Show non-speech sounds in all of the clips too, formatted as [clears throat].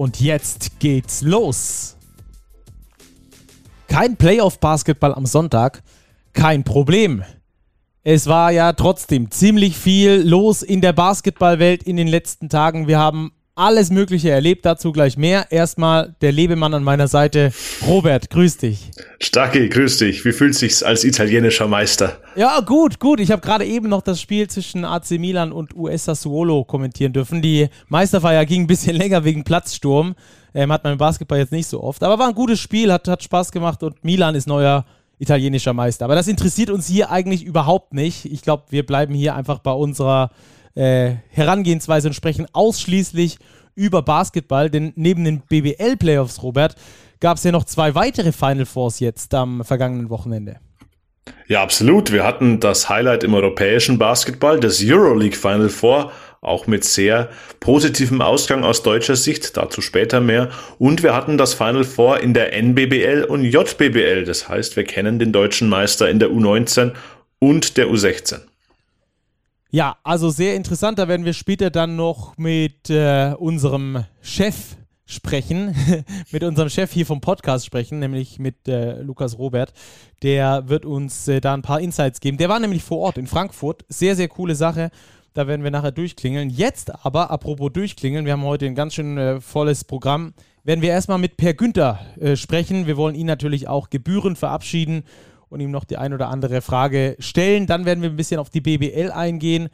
Und jetzt geht's los. Kein Playoff-Basketball am Sonntag? Kein Problem. Es war ja trotzdem ziemlich viel los in der Basketballwelt in den letzten Tagen. Wir haben alles Mögliche erlebt, dazu gleich mehr. Erstmal der Lebemann an meiner Seite, Robert, grüß dich. Starke, grüß dich. Wie fühlt sich's als italienischer Meister? Ja, gut, gut. Ich habe gerade eben noch das Spiel zwischen AC Milan und US Sassuolo kommentieren dürfen. Die Meisterfeier ging ein bisschen [laughs] länger wegen Platzsturm. Ähm, hat man im Basketball jetzt nicht so oft. Aber war ein gutes Spiel, hat, hat Spaß gemacht und Milan ist neuer italienischer Meister. Aber das interessiert uns hier eigentlich überhaupt nicht. Ich glaube, wir bleiben hier einfach bei unserer äh, Herangehensweise und sprechen ausschließlich über Basketball, denn neben den BBL-Playoffs, Robert, gab es ja noch zwei weitere Final Fours jetzt am vergangenen Wochenende. Ja, absolut. Wir hatten das Highlight im europäischen Basketball, das Euroleague Final Four, auch mit sehr positivem Ausgang aus deutscher Sicht, dazu später mehr. Und wir hatten das Final Four in der NBBL und JBBL, das heißt, wir kennen den deutschen Meister in der U19 und der U16. Ja, also sehr interessant. Da werden wir später dann noch mit äh, unserem Chef sprechen, [laughs] mit unserem Chef hier vom Podcast sprechen, nämlich mit äh, Lukas Robert. Der wird uns äh, da ein paar Insights geben. Der war nämlich vor Ort in Frankfurt. Sehr, sehr coole Sache. Da werden wir nachher durchklingeln. Jetzt aber, apropos durchklingeln, wir haben heute ein ganz schön äh, volles Programm, werden wir erstmal mit Per Günther äh, sprechen. Wir wollen ihn natürlich auch gebührend verabschieden und ihm noch die ein oder andere Frage stellen. Dann werden wir ein bisschen auf die BBL eingehen,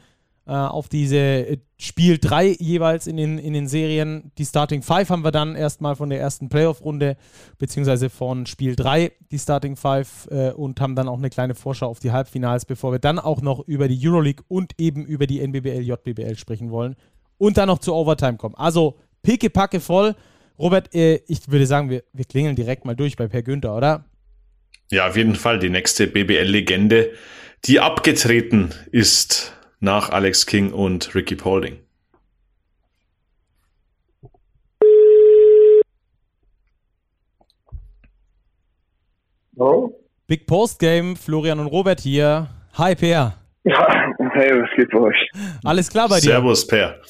äh, auf diese äh, Spiel 3 jeweils in den, in den Serien. Die Starting 5 haben wir dann erstmal von der ersten Playoff-Runde, beziehungsweise von Spiel 3 die Starting 5 äh, und haben dann auch eine kleine Vorschau auf die Halbfinals, bevor wir dann auch noch über die Euroleague und eben über die NBBL, JBBL sprechen wollen und dann noch zur Overtime kommen. Also pickepacke voll. Robert, äh, ich würde sagen, wir, wir klingeln direkt mal durch bei Per Günther, oder? Ja, auf jeden Fall die nächste BBL-Legende, die abgetreten ist nach Alex King und Ricky Paulding. Hallo? Big Post Game, Florian und Robert hier. Hi, Per. Ja, hey, was geht bei euch? Alles klar bei dir? Servus, Per.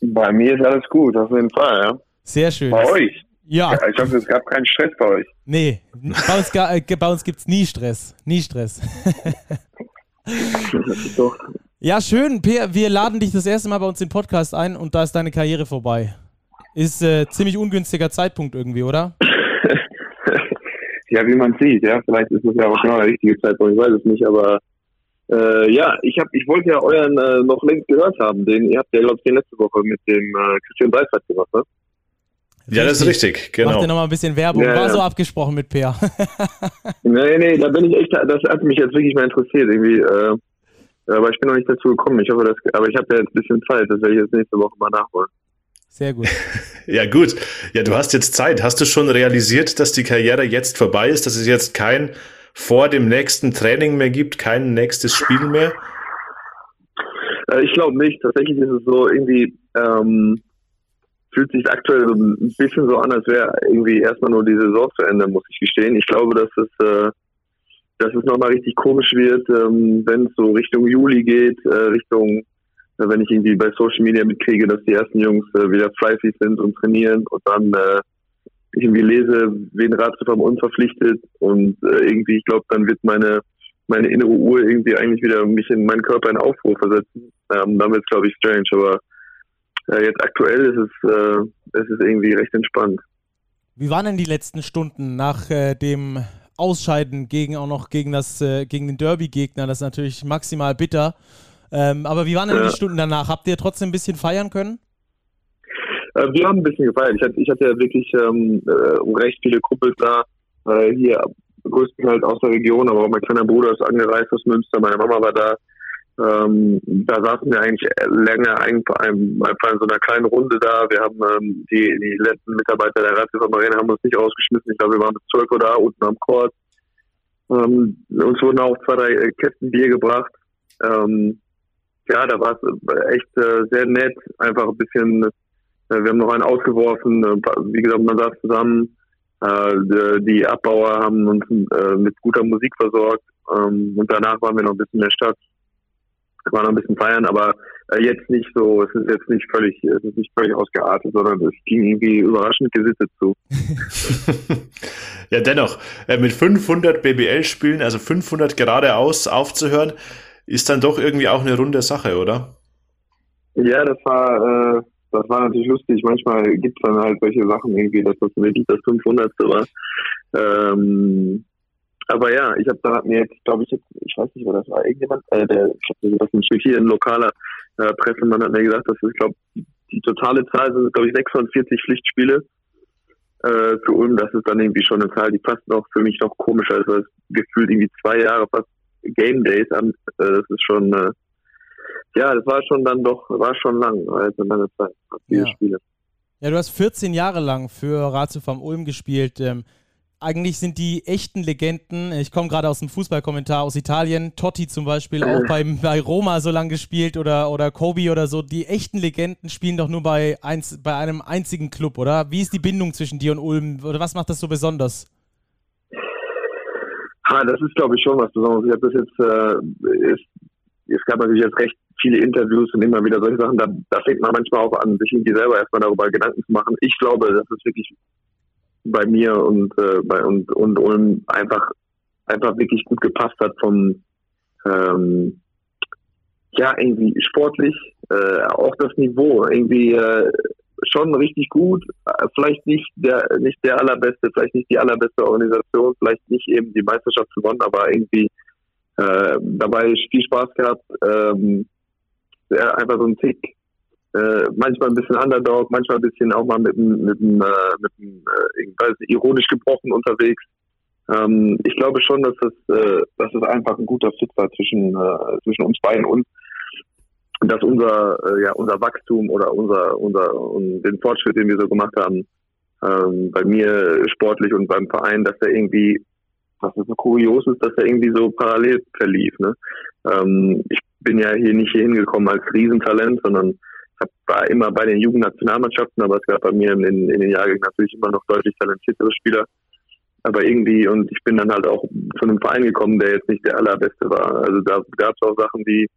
Bei mir ist alles gut, auf jeden Fall, ja. Sehr schön. Bei euch? Ja. ja. Ich hoffe, es gab keinen Stress bei euch. Nee, bei uns, äh, uns gibt es nie Stress. Nie Stress. [laughs] ja, schön, Peer. Wir laden dich das erste Mal bei uns in den Podcast ein und da ist deine Karriere vorbei. Ist äh, ziemlich ungünstiger Zeitpunkt irgendwie, oder? [laughs] ja, wie man sieht, ja. Vielleicht ist es ja auch genau der richtige Zeitpunkt, ich weiß es nicht, aber äh, ja, ich hab, ich wollte ja euren äh, noch längst gehört haben. Den, ihr habt ja, glaube ich, den letzte Woche mit dem äh, Christian Dreifert gemacht, ne? Ja, das ist richtig, genau. Mach dir nochmal ein bisschen Werbung. Ja, War ja. so abgesprochen mit Peer. [laughs] nee, nee, da bin ich echt, das hat mich jetzt wirklich mal interessiert, irgendwie, äh, aber ich bin noch nicht dazu gekommen. Ich hoffe, dass, aber ich habe ja jetzt ein bisschen Zeit, das werde ich jetzt nächste Woche mal nachholen. Sehr gut. [laughs] ja, gut. Ja, du hast jetzt Zeit. Hast du schon realisiert, dass die Karriere jetzt vorbei ist, dass es jetzt kein vor dem nächsten Training mehr gibt, kein nächstes Spiel mehr? Äh, ich glaube nicht. Tatsächlich ist es so irgendwie, ähm, fühlt sich aktuell so ein bisschen so an, als wäre irgendwie erstmal nur die Saison zu Ende, muss ich gestehen. Ich glaube, dass es, äh, dass es nochmal richtig komisch wird, ähm, wenn es so Richtung Juli geht, äh, Richtung, äh, wenn ich irgendwie bei Social Media mitkriege, dass die ersten Jungs äh, wieder fleißig sind und trainieren und dann äh, ich irgendwie lese, wen Ratiofarm unverpflichtet und äh, irgendwie, ich glaube, dann wird meine meine innere Uhr irgendwie eigentlich wieder mich in meinen Körper in Aufruhr versetzen. Ähm, dann wird es, glaube ich, strange, aber äh, jetzt aktuell ist es, äh, ist es irgendwie recht entspannt. Wie waren denn die letzten Stunden nach äh, dem Ausscheiden gegen auch noch gegen das äh, gegen den Derby-Gegner? Das ist natürlich maximal bitter. Ähm, aber wie waren denn ja. die Stunden danach? Habt ihr trotzdem ein bisschen feiern können? Äh, wir haben ein bisschen gefeiert. Ich hatte, ich hatte ja wirklich ähm, äh, recht viele Kumpels da. hier größtenteils aus der Region, aber auch mein kleiner Bruder ist angereist aus Münster, meine Mama war da Ähm, da saßen wir eigentlich länger einfach in so einer kleinen Runde da. Wir haben ähm, die, die letzten Mitarbeiter der Arena haben uns nicht rausgeschmissen. Ich glaube, wir waren bis 12 Uhr da, unten am Court. Ähm, uns wurden auch zwei, drei Kästen Bier gebracht. Ähm, ja, da war es echt äh, sehr nett. Einfach ein bisschen, äh, wir haben noch einen ausgeworfen. Äh, wie gesagt, man saß zusammen. Äh, die Abbauer haben uns äh, mit guter Musik versorgt. Ähm, und danach waren wir noch ein bisschen in der Stadt war noch ein bisschen feiern, aber äh, jetzt nicht so, es ist jetzt nicht völlig, es ist nicht völlig ausgeartet, sondern es ging irgendwie überraschend gesittet zu. [laughs] ja, dennoch, äh, mit 500 BBL-Spielen, also 500 geradeaus aufzuhören, ist dann doch irgendwie auch eine runde Sache, oder? Ja, das war, äh, das war natürlich lustig. Manchmal gibt es dann halt solche Sachen irgendwie, dass das wirklich das 500. war. Ähm, aber ja, ich habe da mir jetzt, glaube ich, jetzt, ich weiß nicht, wer das war, irgendjemand, äh, der, ich habe das ist hier ein lokaler äh, Pressemann hat mir gesagt, dass ich glaube, die totale Zahl sind, glaube ich, 46 Pflichtspiele äh, für Ulm. Das ist dann irgendwie schon eine Zahl, die fast noch für mich noch komischer ist, weil es gefühlt irgendwie zwei Jahre fast Game Days an. Äh, das ist schon, äh, ja, das war schon dann doch, war schon lang, also lange Zeit, diese ja. Spiele. Ja, du hast 14 Jahre lang für Ratio vom Ulm gespielt. Ähm, eigentlich sind die echten Legenden, ich komme gerade aus dem Fußballkommentar aus Italien, Totti zum Beispiel auch beim, bei Roma so lange gespielt oder, oder Kobe oder so. Die echten Legenden spielen doch nur bei, eins, bei einem einzigen Club, oder? Wie ist die Bindung zwischen dir und Ulm? Oder was macht das so besonders? Ha, das ist, glaube ich, schon was Besonderes. Ich habe das jetzt, äh, ist, es gab natürlich jetzt recht viele Interviews und immer wieder solche Sachen. Da, da fängt man manchmal auch an, sich irgendwie selber erstmal darüber Gedanken zu machen. Ich glaube, das ist wirklich bei mir und äh, bei und und Ulm einfach einfach wirklich gut gepasst hat vom ähm, ja irgendwie sportlich äh, auch das Niveau irgendwie äh, schon richtig gut. Vielleicht nicht der nicht der allerbeste vielleicht nicht die allerbeste Organisation vielleicht nicht eben die Meisterschaft gewonnen aber irgendwie äh, dabei viel Spaß gehabt ähm, einfach so ein Tick äh, manchmal ein bisschen Underdog, manchmal ein bisschen auch mal mit einem, mit einem, äh, mit einem äh, ironisch gebrochen unterwegs. Ähm, ich glaube schon, dass es, äh, dass es einfach ein guter Fit war zwischen, äh, zwischen uns beiden und dass unser, äh, ja, unser Wachstum oder unser, unser, und den Fortschritt, den wir so gemacht haben, ähm, bei mir sportlich und beim Verein, dass er irgendwie, was so kurios ist, dass er irgendwie so parallel verlief. Ne? Ähm, ich bin ja hier nicht hier hingekommen als Riesentalent, sondern war immer bei den Jugendnationalmannschaften, aber es gab bei mir in, in den Jahrgängen natürlich immer noch deutlich talentiertere Spieler. Aber irgendwie, und ich bin dann halt auch zu einem Verein gekommen, der jetzt nicht der allerbeste war. Also da gab es auch Sachen, die,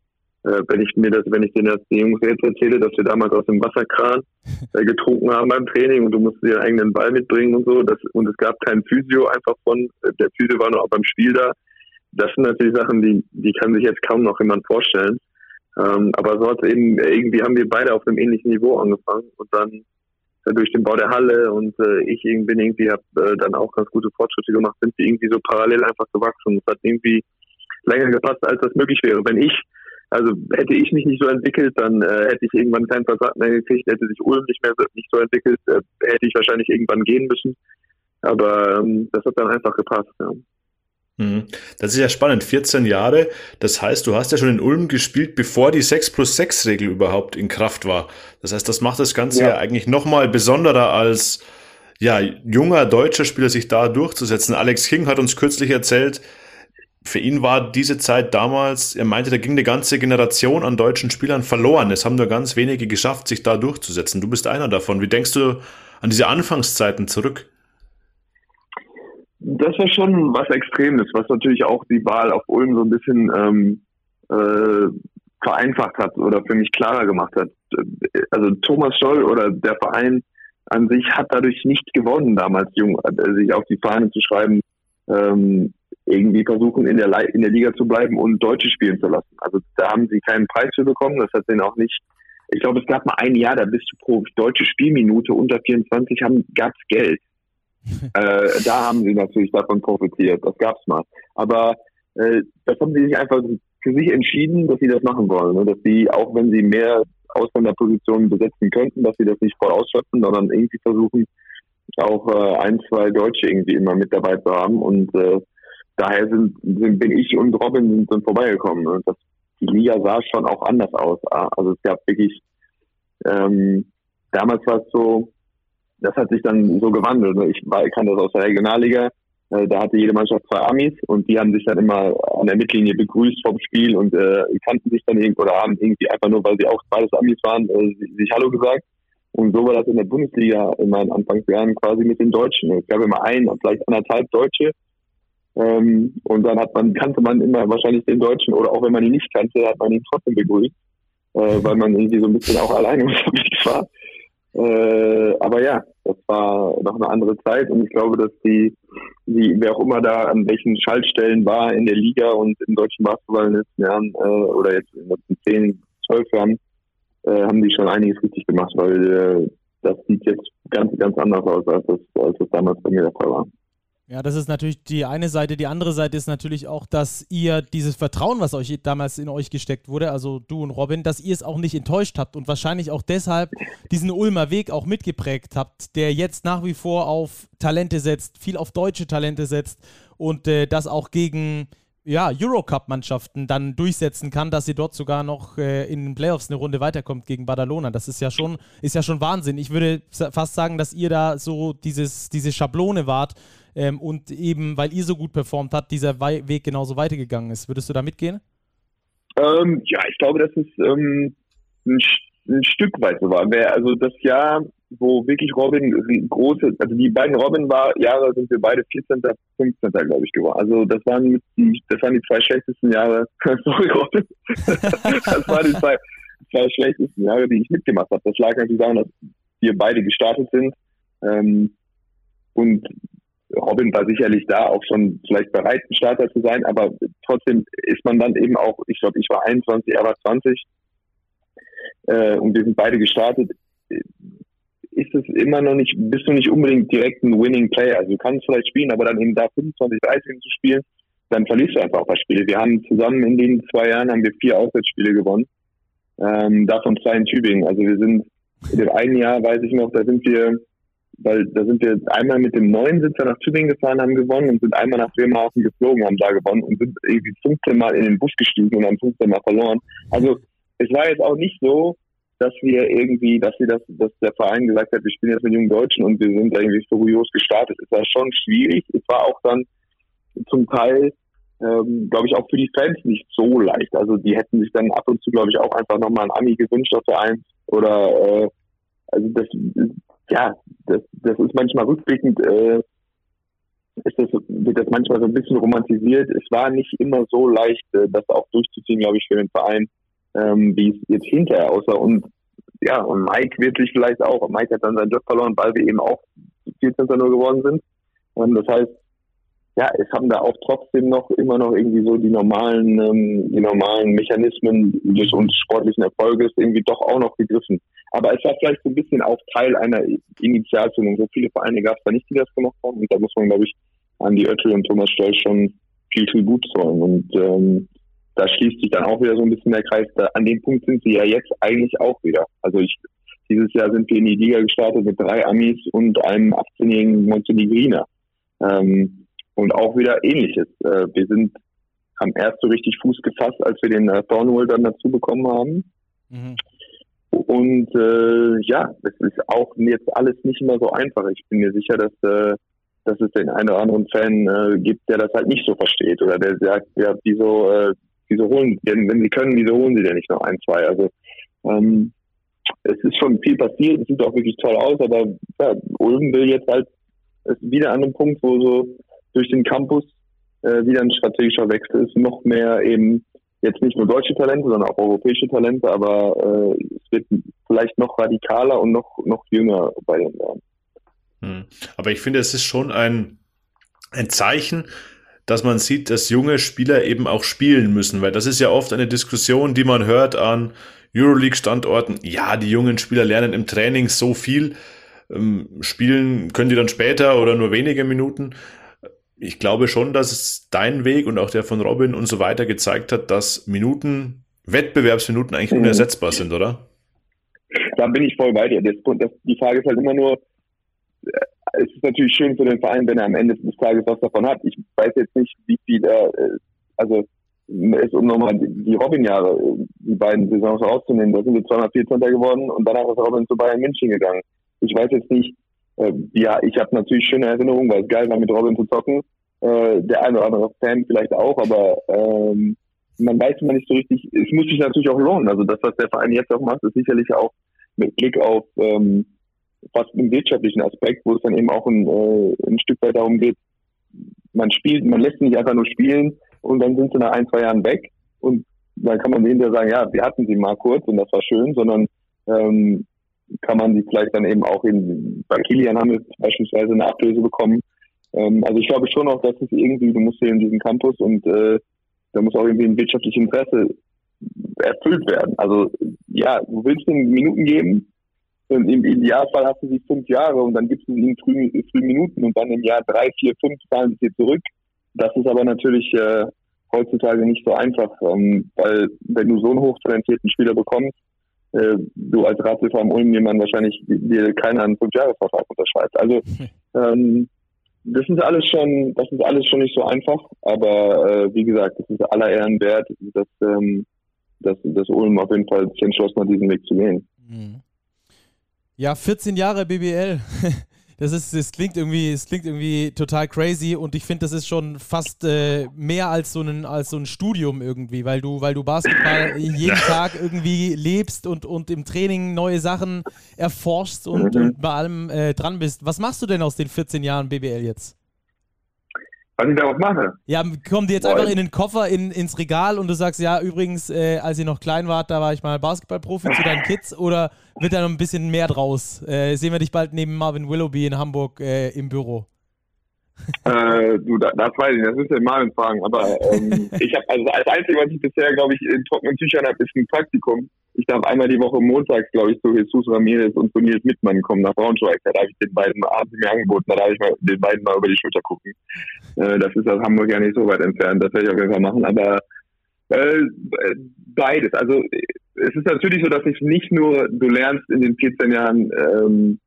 äh, wenn ich mir das, wenn ich denen das die Jungs jetzt erzähle, dass wir damals aus dem Wasserkran [laughs] äh, getrunken haben beim Training und du musst dir einen eigenen Ball mitbringen und so, das, und es gab kein Physio einfach von, äh, der Physio war nur auch beim Spiel da. Das sind natürlich Sachen, die, die kann sich jetzt kaum noch jemand vorstellen. Ähm, aber so hat eben, irgendwie haben wir beide auf einem ähnlichen Niveau angefangen und dann äh, durch den Bau der Halle und äh, ich bin irgendwie, habe äh, dann auch ganz gute Fortschritte gemacht, sind wir irgendwie so parallel einfach gewachsen. Es hat irgendwie länger gepasst, als das möglich wäre. Wenn ich, also hätte ich mich nicht so entwickelt, dann äh, hätte ich irgendwann keinen Versand mehr gekriegt, hätte sich Ulm nicht mehr nicht so entwickelt, äh, hätte ich wahrscheinlich irgendwann gehen müssen. Aber ähm, das hat dann einfach gepasst. Ja. Mhm. Das ist ja spannend, 14 Jahre. Das heißt, du hast ja schon in Ulm gespielt, bevor die 6 plus 6 Regel überhaupt in Kraft war. Das heißt, das macht das Ganze ja, ja eigentlich nochmal besonderer als ja, junger deutscher Spieler sich da durchzusetzen. Alex King hat uns kürzlich erzählt, für ihn war diese Zeit damals, er meinte, da ging eine ganze Generation an deutschen Spielern verloren. Es haben nur ganz wenige geschafft, sich da durchzusetzen. Du bist einer davon. Wie denkst du an diese Anfangszeiten zurück? Das war schon was Extremes, was natürlich auch die Wahl auf Ulm so ein bisschen ähm, äh, vereinfacht hat oder für mich klarer gemacht hat. Also Thomas Scholl oder der Verein an sich hat dadurch nicht gewonnen, damals jung, äh, sich auf die Fahne zu schreiben, ähm, irgendwie versuchen in der, in der Liga zu bleiben und Deutsche spielen zu lassen. Also da haben sie keinen Preis für bekommen, das hat denen auch nicht. Ich glaube, es gab mal ein Jahr, da bist du pro deutsche Spielminute unter 24 haben, gab's Geld. [laughs] äh, da haben sie natürlich davon profitiert. Das gab's mal. Aber äh, das haben sie sich einfach für sich entschieden, dass sie das machen wollen. Ne? Dass sie, auch wenn sie mehr Ausländerpositionen besetzen könnten, dass sie das nicht voll ausschöpfen, sondern irgendwie versuchen, auch äh, ein, zwei Deutsche irgendwie immer mit dabei zu haben. Und äh, daher sind, sind bin ich und Robin sind dann vorbeigekommen. Ne? das die Liga sah schon auch anders aus. Also es gab wirklich, ähm, damals war es so, das hat sich dann so gewandelt. Ich, war, ich kannte das aus der Regionalliga. Äh, da hatte jede Mannschaft zwei Amis und die haben sich dann immer an der Mittellinie begrüßt vom Spiel und äh, kannten sich dann irgendwie oder haben irgendwie einfach nur, weil sie auch beides Amis waren, äh, sich Hallo gesagt. Und so war das in der Bundesliga in meinen Anfangsjahren quasi mit den Deutschen. Es gab immer ein, vielleicht anderthalb Deutsche. Ähm, und dann hat man, kannte man immer wahrscheinlich den Deutschen oder auch wenn man ihn nicht kannte, hat man ihn trotzdem begrüßt, äh, weil man irgendwie so ein bisschen auch alleine [laughs] unterwegs war. Äh, aber ja, das war noch eine andere Zeit und ich glaube, dass die, die, wer auch immer da an welchen Schaltstellen war in der Liga und im deutschen Basketball in den letzten Jahren äh, oder jetzt in den letzten zehn, zwölf Jahren, äh, haben die schon einiges richtig gemacht, weil äh, das sieht jetzt ganz, ganz anders aus, als das, als das damals bei mir der Fall war. Ja, das ist natürlich die eine Seite. Die andere Seite ist natürlich auch, dass ihr dieses Vertrauen, was euch damals in euch gesteckt wurde, also du und Robin, dass ihr es auch nicht enttäuscht habt und wahrscheinlich auch deshalb diesen Ulmer Weg auch mitgeprägt habt, der jetzt nach wie vor auf Talente setzt, viel auf deutsche Talente setzt und äh, das auch gegen ja, Eurocup-Mannschaften dann durchsetzen kann, dass sie dort sogar noch äh, in den Playoffs eine Runde weiterkommt gegen Badalona. Das ist ja schon, ist ja schon Wahnsinn. Ich würde fast sagen, dass ihr da so dieses, diese Schablone wart ähm, und eben, weil ihr so gut performt habt, dieser We Weg genauso weitergegangen ist. Würdest du da mitgehen? Ähm, ja, ich glaube, das ist ähm, ein, ein, Stück weit so war. Also das Jahr, wo wirklich Robin große, also die beiden Robin war Jahre sind wir beide 14. 15. glaube ich geworden. Also das waren die, das waren die zwei schlechtesten Jahre. [laughs] Sorry Robin. [laughs] das waren die zwei, zwei schlechtesten Jahre, die ich mitgemacht habe. Das lag natürlich daran, dass wir beide gestartet sind. Ähm, und Robin war sicherlich da auch schon vielleicht bereit, ein Starter zu sein, aber trotzdem ist man dann eben auch, ich glaube, ich war 21, er war 20 äh, und wir sind beide gestartet ist es immer noch nicht, bist du nicht unbedingt direkt ein Winning Player. Also du kannst vielleicht spielen, aber dann eben da 25, 30 zu spielen, dann verlierst du einfach ein paar Spiele. Wir haben zusammen in den zwei Jahren haben wir vier Auswärtsspiele gewonnen. Ähm, davon zwei in Tübingen. Also wir sind in dem einen Jahr, weiß ich noch, da sind wir, weil da sind wir einmal mit dem neuen Sitzer nach Tübingen gefahren, haben gewonnen und sind einmal nach Bremerhaven geflogen, haben da gewonnen und sind irgendwie 15 Mal in den Bus gestiegen und haben 15 Mal verloren. Also es war jetzt auch nicht so, dass wir irgendwie, dass wir das, dass der Verein gesagt hat, wir spielen jetzt mit jungen Deutschen und wir sind irgendwie furios gestartet. Es war schon schwierig. Es war auch dann zum Teil, ähm, glaube ich, auch für die Fans nicht so leicht. Also die hätten sich dann ab und zu, glaube ich, auch einfach nochmal ein Ami gewünscht auf der Eins. Oder äh, also das ja, das, das ist manchmal rückblickend, äh, ist das, wird das manchmal so ein bisschen romantisiert. Es war nicht immer so leicht, äh, das auch durchzuziehen, glaube ich, für den Verein ähm, wie es jetzt hinterher aussah. Und ja, und Mike wirklich vielleicht auch. Mike hat dann seinen Job verloren, weil wir eben auch 14. nur geworden sind. Und das heißt, ja, es haben da auch trotzdem noch immer noch irgendwie so die normalen, ähm, die normalen Mechanismen des uns sportlichen Erfolges irgendwie doch auch noch gegriffen. Aber es war vielleicht so ein bisschen auch Teil einer Initialzündung. So viele Vereine gab es da nicht, die das gemacht haben. Und da muss man, glaube ich, an die Oettel und Thomas Stoll schon viel, viel gut zollen. Und ähm, da schließt sich dann auch wieder so ein bisschen der Kreis. Da, an dem Punkt sind sie ja jetzt eigentlich auch wieder. Also ich, dieses Jahr sind wir in die Liga gestartet mit drei Amis und einem 18-jährigen Montenegriner. Ähm, und auch wieder ähnliches. Äh, wir sind, haben erst so richtig Fuß gefasst, als wir den äh, Thornwell dann dazu bekommen haben. Mhm. Und äh, ja, es ist auch jetzt alles nicht immer so einfach. Ich bin mir sicher, dass äh, dass es den einen oder anderen Fan äh, gibt, der das halt nicht so versteht oder der sagt, ja, wieso äh, wieso holen, denn wenn sie können, wieso holen sie denn nicht noch ein, zwei? Also ähm, es ist schon viel passiert, es sieht auch wirklich toll aus, aber ja, Ulm will jetzt halt ist wieder an einem Punkt, wo so durch den Campus äh, wieder ein strategischer Wechsel ist, noch mehr eben jetzt nicht nur deutsche Talente, sondern auch europäische Talente, aber äh, es wird vielleicht noch radikaler und noch, noch jünger bei den werden. Hm. Aber ich finde, es ist schon ein, ein Zeichen, dass man sieht, dass junge Spieler eben auch spielen müssen, weil das ist ja oft eine Diskussion, die man hört an Euroleague-Standorten. Ja, die jungen Spieler lernen im Training so viel, ähm, spielen können die dann später oder nur wenige Minuten. Ich glaube schon, dass es dein Weg und auch der von Robin und so weiter gezeigt hat, dass Minuten, Wettbewerbsminuten eigentlich mhm. unersetzbar sind, oder? Da bin ich voll bei dir. Das, das, die Frage ist halt immer nur, es ist natürlich schön für den Verein, wenn er am Ende des Tages was davon hat. Ich weiß jetzt nicht, wie viel er, äh, also ist, um nochmal die Robin-Jahre, die beiden Saisons rauszunehmen, da sind wir 214. geworden und danach ist Robin zu Bayern München gegangen. Ich weiß jetzt nicht, äh, ja, ich habe natürlich schöne Erinnerungen, weil es geil war, mit Robin zu zocken. Äh, der eine oder andere Fan vielleicht auch, aber ähm, man weiß immer nicht so richtig, es muss sich natürlich auch lohnen. Also das, was der Verein jetzt auch macht, ist sicherlich auch mit Blick auf ähm, fast einen wirtschaftlichen Aspekt, wo es dann eben auch ein, äh, ein Stück weit darum geht, man spielt, man lässt nicht einfach nur spielen und dann sind sie nach ein, zwei Jahren weg und dann kann man hinterher sagen, ja, wir hatten sie mal kurz und das war schön, sondern ähm, kann man sie vielleicht dann eben auch in, bei Kilian haben wir beispielsweise eine Ablöse bekommen. Ähm, also ich glaube schon auch, dass es irgendwie, du musst hier in diesen Campus und äh, da muss auch irgendwie ein wirtschaftliches Interesse erfüllt werden. Also ja, du willst ihnen Minuten geben und im Idealfall hast du sie fünf Jahre und dann gibst du ihnen früh, früh Minuten und dann im Jahr drei, vier, fünf zahlen sie dir zurück. Das ist aber natürlich äh, heutzutage nicht so einfach, ähm, weil wenn du so einen hochtalentierten Spieler bekommst, äh, du als Ratshilfe am Ulm jemand wahrscheinlich dir keiner einen Fünfjahresvertrag unterschreibt. Also [laughs] ähm, das ist alles schon, das ist alles schon nicht so einfach, aber äh, wie gesagt, es ist aller Ehren wert, dass, ähm, dass, dass Ulm auf jeden Fall sich entschlossen hat, diesen Weg zu gehen. Mhm. Ja, 14 Jahre BBL. [laughs] Das ist, das klingt irgendwie, es klingt irgendwie total crazy und ich finde, das ist schon fast äh, mehr als so ein, als so ein Studium irgendwie, weil du, weil du Basketball [laughs] jeden Tag irgendwie lebst und, und im Training neue Sachen erforschst und, mhm. und bei allem äh, dran bist. Was machst du denn aus den 14 Jahren BBL jetzt? Was ich darauf mache. Ja, kommen die jetzt Boah. einfach in den Koffer in, ins Regal und du sagst, ja, übrigens, äh, als ihr noch klein wart, da war ich mal Basketballprofi zu deinen Kids oder wird da noch ein bisschen mehr draus? Äh, sehen wir dich bald neben Marvin Willoughby in Hamburg äh, im Büro? Äh, du, das, das weiß ich, das müsst ihr Marvin fragen, aber ähm, [laughs] ich habe also als Einzige, was ich bisher, glaube ich, in trockenen Tüchern habe, ist ein Praktikum ich darf einmal die Woche montags, glaube ich, zu Jesus Ramirez und zu Nils Mittmann kommen nach Braunschweig. Da darf ich den beiden abends mir angeboten, da darf ich mal den beiden mal über die Schulter gucken. Äh, das ist aus Hamburg ja nicht so weit entfernt, das werde ich auf jeden Fall machen, aber äh, beides. Also es ist natürlich so, dass ich nicht nur, du lernst in den 14 Jahren, ähm,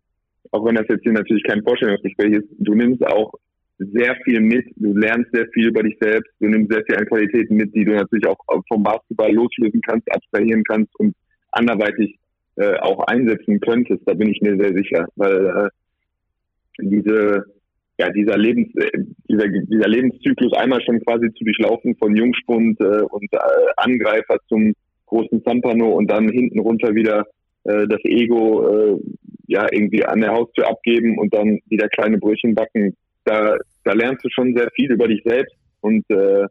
auch wenn das jetzt hier natürlich kein Vorstellungsgespräch ist, du nimmst auch sehr viel mit, du lernst sehr viel über dich selbst, du nimmst sehr viel an Qualitäten mit, die du natürlich auch vom Basketball loslösen kannst, abstrahieren kannst und anderweitig äh, auch einsetzen könntest, da bin ich mir sehr sicher, weil äh, diese ja dieser Lebens äh, dieser, dieser Lebenszyklus einmal schon quasi zu durchlaufen von Jungspund äh, und äh, Angreifer zum großen Zampano und dann hinten runter wieder äh, das Ego äh, ja irgendwie an der Haustür abgeben und dann wieder kleine Brötchen backen da, da lernst du schon sehr viel über dich selbst und, äh,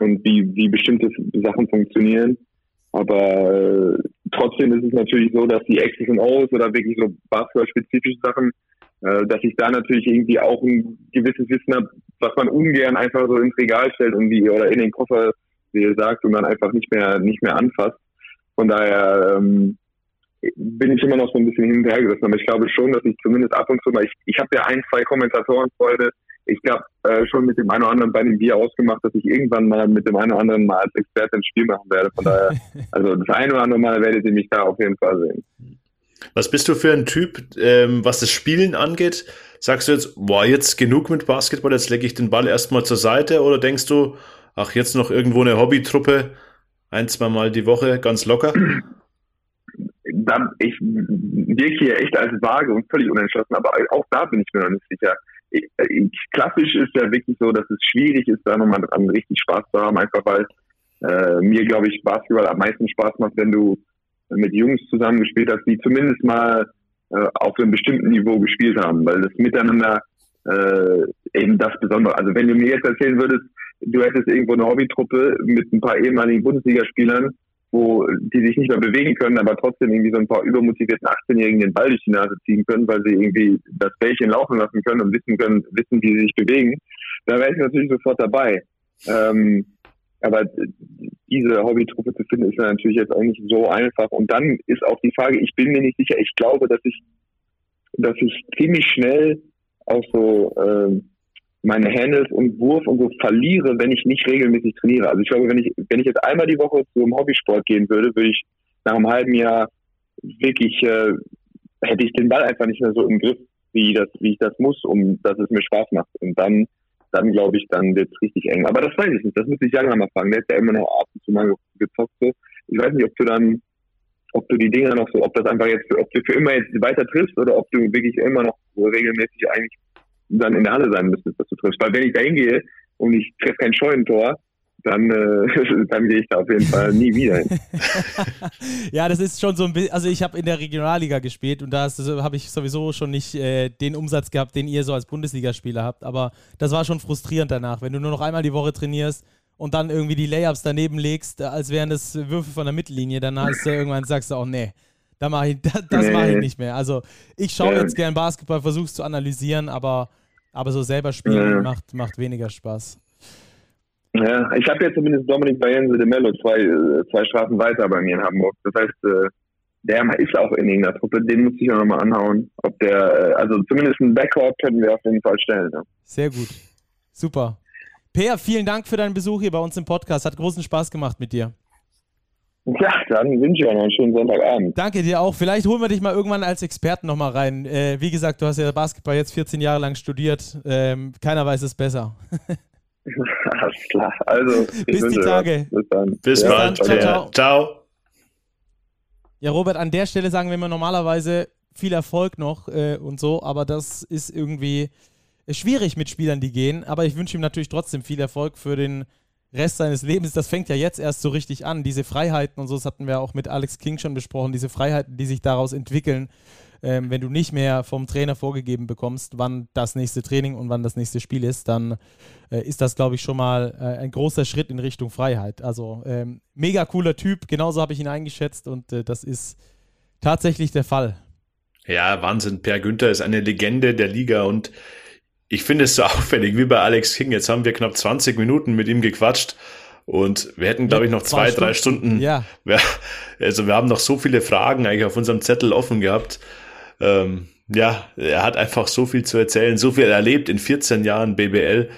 und wie, wie bestimmte Sachen funktionieren. Aber äh, trotzdem ist es natürlich so, dass die X's und O's oder wirklich so basketball-spezifische Sachen, äh, dass ich da natürlich irgendwie auch ein gewisses Wissen habe, was man ungern einfach so ins Regal stellt und wie, oder in den Koffer, wie ihr sagt, und dann einfach nicht mehr, nicht mehr anfasst. Von daher, ähm, bin ich immer noch so ein bisschen hin und her gerissen. Aber ich glaube schon, dass ich zumindest ab und zu mal, ich, ich habe ja ein, zwei Kommentatorenfreunde, ich glaube äh, schon mit dem einen oder anderen bei dem Bier ausgemacht, dass ich irgendwann mal mit dem einen oder anderen mal als Experte ein Spiel machen werde. Von daher, [laughs] also das eine oder andere Mal werdet ihr mich da auf jeden Fall sehen. Was bist du für ein Typ, ähm, was das Spielen angeht? Sagst du jetzt, boah, jetzt genug mit Basketball, jetzt lege ich den Ball erstmal zur Seite oder denkst du, ach, jetzt noch irgendwo eine Hobbytruppe, ein, zwei Mal die Woche, ganz locker? [clears throat] da, ich wirke hier echt als vage und völlig unentschlossen, aber auch da bin ich mir noch nicht sicher. Ich, ich, klassisch ist ja wirklich so, dass es schwierig ist, da nochmal dran richtig Spaß zu haben, einfach weil äh, mir, glaube ich, Basketball am meisten Spaß macht, wenn du mit Jungs zusammengespielt hast, die zumindest mal äh, auf einem bestimmten Niveau gespielt haben, weil das Miteinander äh, eben das Besondere. Also wenn du mir jetzt erzählen würdest, du hättest irgendwo eine Hobbytruppe mit ein paar ehemaligen Bundesligaspielern, wo die sich nicht mehr bewegen können, aber trotzdem irgendwie so ein paar übermotivierten 18-Jährigen den Ball durch die Nase ziehen können, weil sie irgendwie das Bällchen laufen lassen können und wissen können, wissen, wie sie sich bewegen, da wäre ich natürlich sofort dabei. Ähm, aber diese Hobbytruppe zu finden, ist natürlich jetzt auch nicht so einfach. Und dann ist auch die Frage, ich bin mir nicht sicher, ich glaube, dass ich, dass ich ziemlich schnell auch so ähm, meine Handles und Wurf und so verliere, wenn ich nicht regelmäßig trainiere. Also ich glaube, wenn ich, wenn ich jetzt einmal die Woche zum Hobbysport gehen würde, würde ich nach einem halben Jahr wirklich, äh, hätte ich den Ball einfach nicht mehr so im Griff, wie das, wie ich das muss, um dass es mir Spaß macht. Und dann dann glaube ich, dann wird es richtig eng. Aber das weiß ich nicht, das muss ich mal fragen. Der ist ja immer noch ab und zu mal gezockt so. Ich weiß nicht, ob du dann, ob du die Dinger noch so, ob das einfach jetzt, ob du für immer jetzt weiter triffst oder ob du wirklich immer noch so regelmäßig eigentlich dann in der Halle sein müsstest, dass du triffst. Weil wenn ich da hingehe und ich treffe kein Scheunentor, dann, äh, [laughs] dann gehe ich da auf jeden Fall nie wieder hin. [laughs] ja, das ist schon so ein bisschen, also ich habe in der Regionalliga gespielt und da habe ich sowieso schon nicht äh, den Umsatz gehabt, den ihr so als Bundesligaspieler habt, aber das war schon frustrierend danach, wenn du nur noch einmal die Woche trainierst und dann irgendwie die Layups daneben legst, als wären das Würfe von der Mittellinie, dann hast du irgendwann sagst du auch, nee, da mach ich, [laughs] das, das nee. mache ich nicht mehr. Also ich schaue ja. jetzt gern Basketball, versuche es zu analysieren, aber, aber so selber spielen ja. macht, macht weniger Spaß. Ja, ich habe jetzt zumindest Dominik Bayense de Mello zwei, äh, zwei Straßen weiter bei mir in Hamburg. Das heißt, äh, der ist auch in irgendeiner Truppe, den muss ich auch nochmal anhauen. Ob der, äh, also zumindest einen Backcourt können wir auf jeden Fall stellen. Ja. Sehr gut. Super. Peer, vielen Dank für deinen Besuch hier bei uns im Podcast. Hat großen Spaß gemacht mit dir. Ja, dann wünsche ich euch noch einen schönen Sonntagabend. Danke dir auch. Vielleicht holen wir dich mal irgendwann als Experten nochmal rein. Äh, wie gesagt, du hast ja Basketball jetzt 14 Jahre lang studiert. Ähm, keiner weiß es besser. [laughs] Alles klar. Also, bis die Tage. Bis dann. Bis ja, bald. Ciao, ciao. ciao. Ja, Robert, an der Stelle sagen wir immer normalerweise viel Erfolg noch äh, und so, aber das ist irgendwie schwierig mit Spielern, die gehen. Aber ich wünsche ihm natürlich trotzdem viel Erfolg für den Rest seines Lebens. Das fängt ja jetzt erst so richtig an. Diese Freiheiten und so, das hatten wir auch mit Alex King schon besprochen, diese Freiheiten, die sich daraus entwickeln ähm, wenn du nicht mehr vom Trainer vorgegeben bekommst, wann das nächste Training und wann das nächste Spiel ist, dann äh, ist das, glaube ich, schon mal äh, ein großer Schritt in Richtung Freiheit. Also ähm, mega cooler Typ, genauso habe ich ihn eingeschätzt und äh, das ist tatsächlich der Fall. Ja, Wahnsinn. Per Günther ist eine Legende der Liga und ich finde es so [laughs] auffällig wie bei Alex King. Jetzt haben wir knapp 20 Minuten mit ihm gequatscht. Und wir hätten, glaube ich, noch zwei, zwei drei Stunden. Ja. Also wir haben noch so viele Fragen eigentlich auf unserem Zettel offen gehabt ähm, ja, er hat einfach so viel zu erzählen, so viel erlebt in 14 Jahren BBL.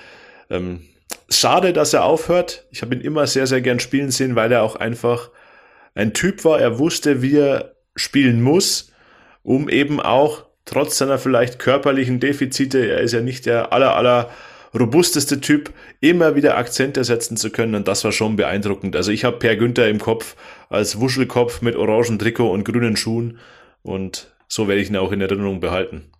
Ähm, schade, dass er aufhört. Ich habe ihn immer sehr, sehr gern spielen sehen, weil er auch einfach ein Typ war. Er wusste, wie er spielen muss, um eben auch trotz seiner vielleicht körperlichen Defizite, er ist ja nicht der aller, aller robusteste Typ, immer wieder Akzente setzen zu können und das war schon beeindruckend. Also ich habe Per Günther im Kopf als Wuschelkopf mit orangen Trikot und grünen Schuhen und so werde ich ihn auch in Erinnerung behalten.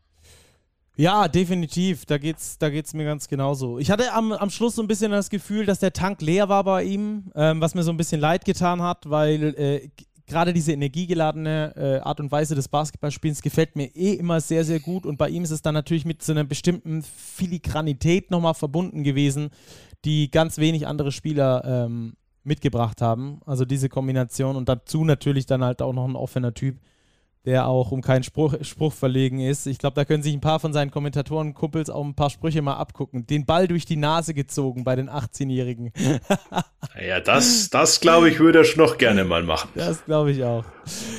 Ja, definitiv. Da geht's, da geht's mir ganz genauso. Ich hatte am, am Schluss so ein bisschen das Gefühl, dass der Tank leer war bei ihm, ähm, was mir so ein bisschen leid getan hat, weil äh, gerade diese energiegeladene äh, Art und Weise des Basketballspiels gefällt mir eh immer sehr, sehr gut. Und bei ihm ist es dann natürlich mit so einer bestimmten Filigranität nochmal verbunden gewesen, die ganz wenig andere Spieler ähm, mitgebracht haben. Also diese Kombination und dazu natürlich dann halt auch noch ein offener Typ der auch um keinen Spruch, Spruch verlegen ist. Ich glaube, da können sich ein paar von seinen Kommentatoren-Kumpels auch ein paar Sprüche mal abgucken. Den Ball durch die Nase gezogen bei den 18-Jährigen. [laughs] ja, das, das glaube ich, würde er noch gerne mal machen. Das glaube ich auch.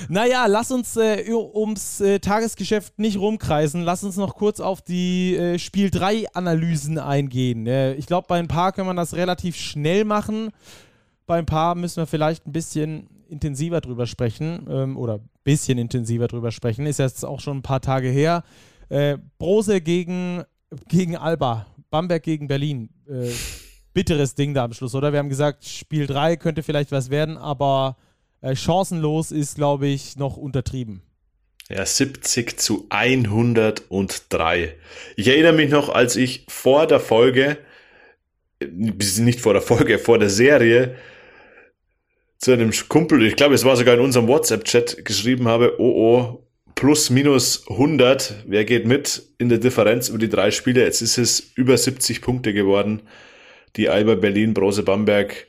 Naja, lass uns äh, ums äh, Tagesgeschäft nicht rumkreisen. Lass uns noch kurz auf die äh, Spiel 3-Analysen eingehen. Äh, ich glaube, bei ein paar kann man das relativ schnell machen. Bei ein paar müssen wir vielleicht ein bisschen intensiver drüber sprechen ähm, oder ein bisschen intensiver drüber sprechen. Ist jetzt auch schon ein paar Tage her. Äh, Brose gegen, gegen Alba, Bamberg gegen Berlin. Äh, [laughs] bitteres Ding da am Schluss, oder? Wir haben gesagt, Spiel 3 könnte vielleicht was werden, aber äh, chancenlos ist, glaube ich, noch untertrieben. Ja, 70 zu 103. Ich erinnere mich noch, als ich vor der Folge, äh, nicht vor der Folge, vor der Serie, zu einem Kumpel, ich glaube, es war sogar in unserem WhatsApp-Chat geschrieben habe, oh oh, plus minus 100, wer geht mit in der Differenz über die drei Spiele? Jetzt ist es über 70 Punkte geworden, die Alba Berlin, Brose Bamberg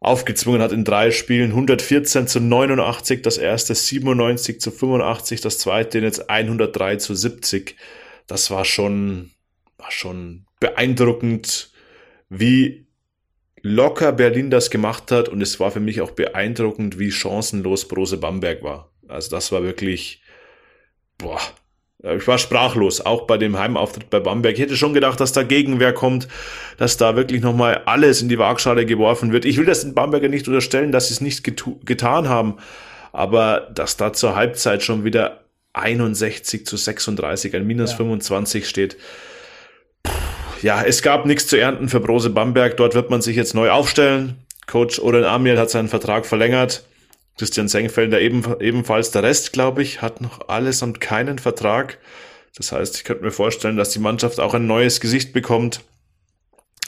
aufgezwungen hat in drei Spielen. 114 zu 89 das erste, 97 zu 85 das zweite, jetzt 103 zu 70. Das war schon, war schon beeindruckend, wie locker Berlin das gemacht hat und es war für mich auch beeindruckend, wie chancenlos Brose Bamberg war. Also das war wirklich, boah, ich war sprachlos, auch bei dem Heimauftritt bei Bamberg. Ich hätte schon gedacht, dass da Gegenwehr kommt, dass da wirklich nochmal alles in die Waagschale geworfen wird. Ich will das den Bamberger nicht unterstellen, dass sie es nicht getan haben, aber dass da zur Halbzeit schon wieder 61 zu 36, ein minus ja. 25 steht, ja, es gab nichts zu ernten für Brose Bamberg. Dort wird man sich jetzt neu aufstellen. Coach Oren Amiel hat seinen Vertrag verlängert. Christian Sengfelder eben, ebenfalls. Der Rest, glaube ich, hat noch allesamt keinen Vertrag. Das heißt, ich könnte mir vorstellen, dass die Mannschaft auch ein neues Gesicht bekommt.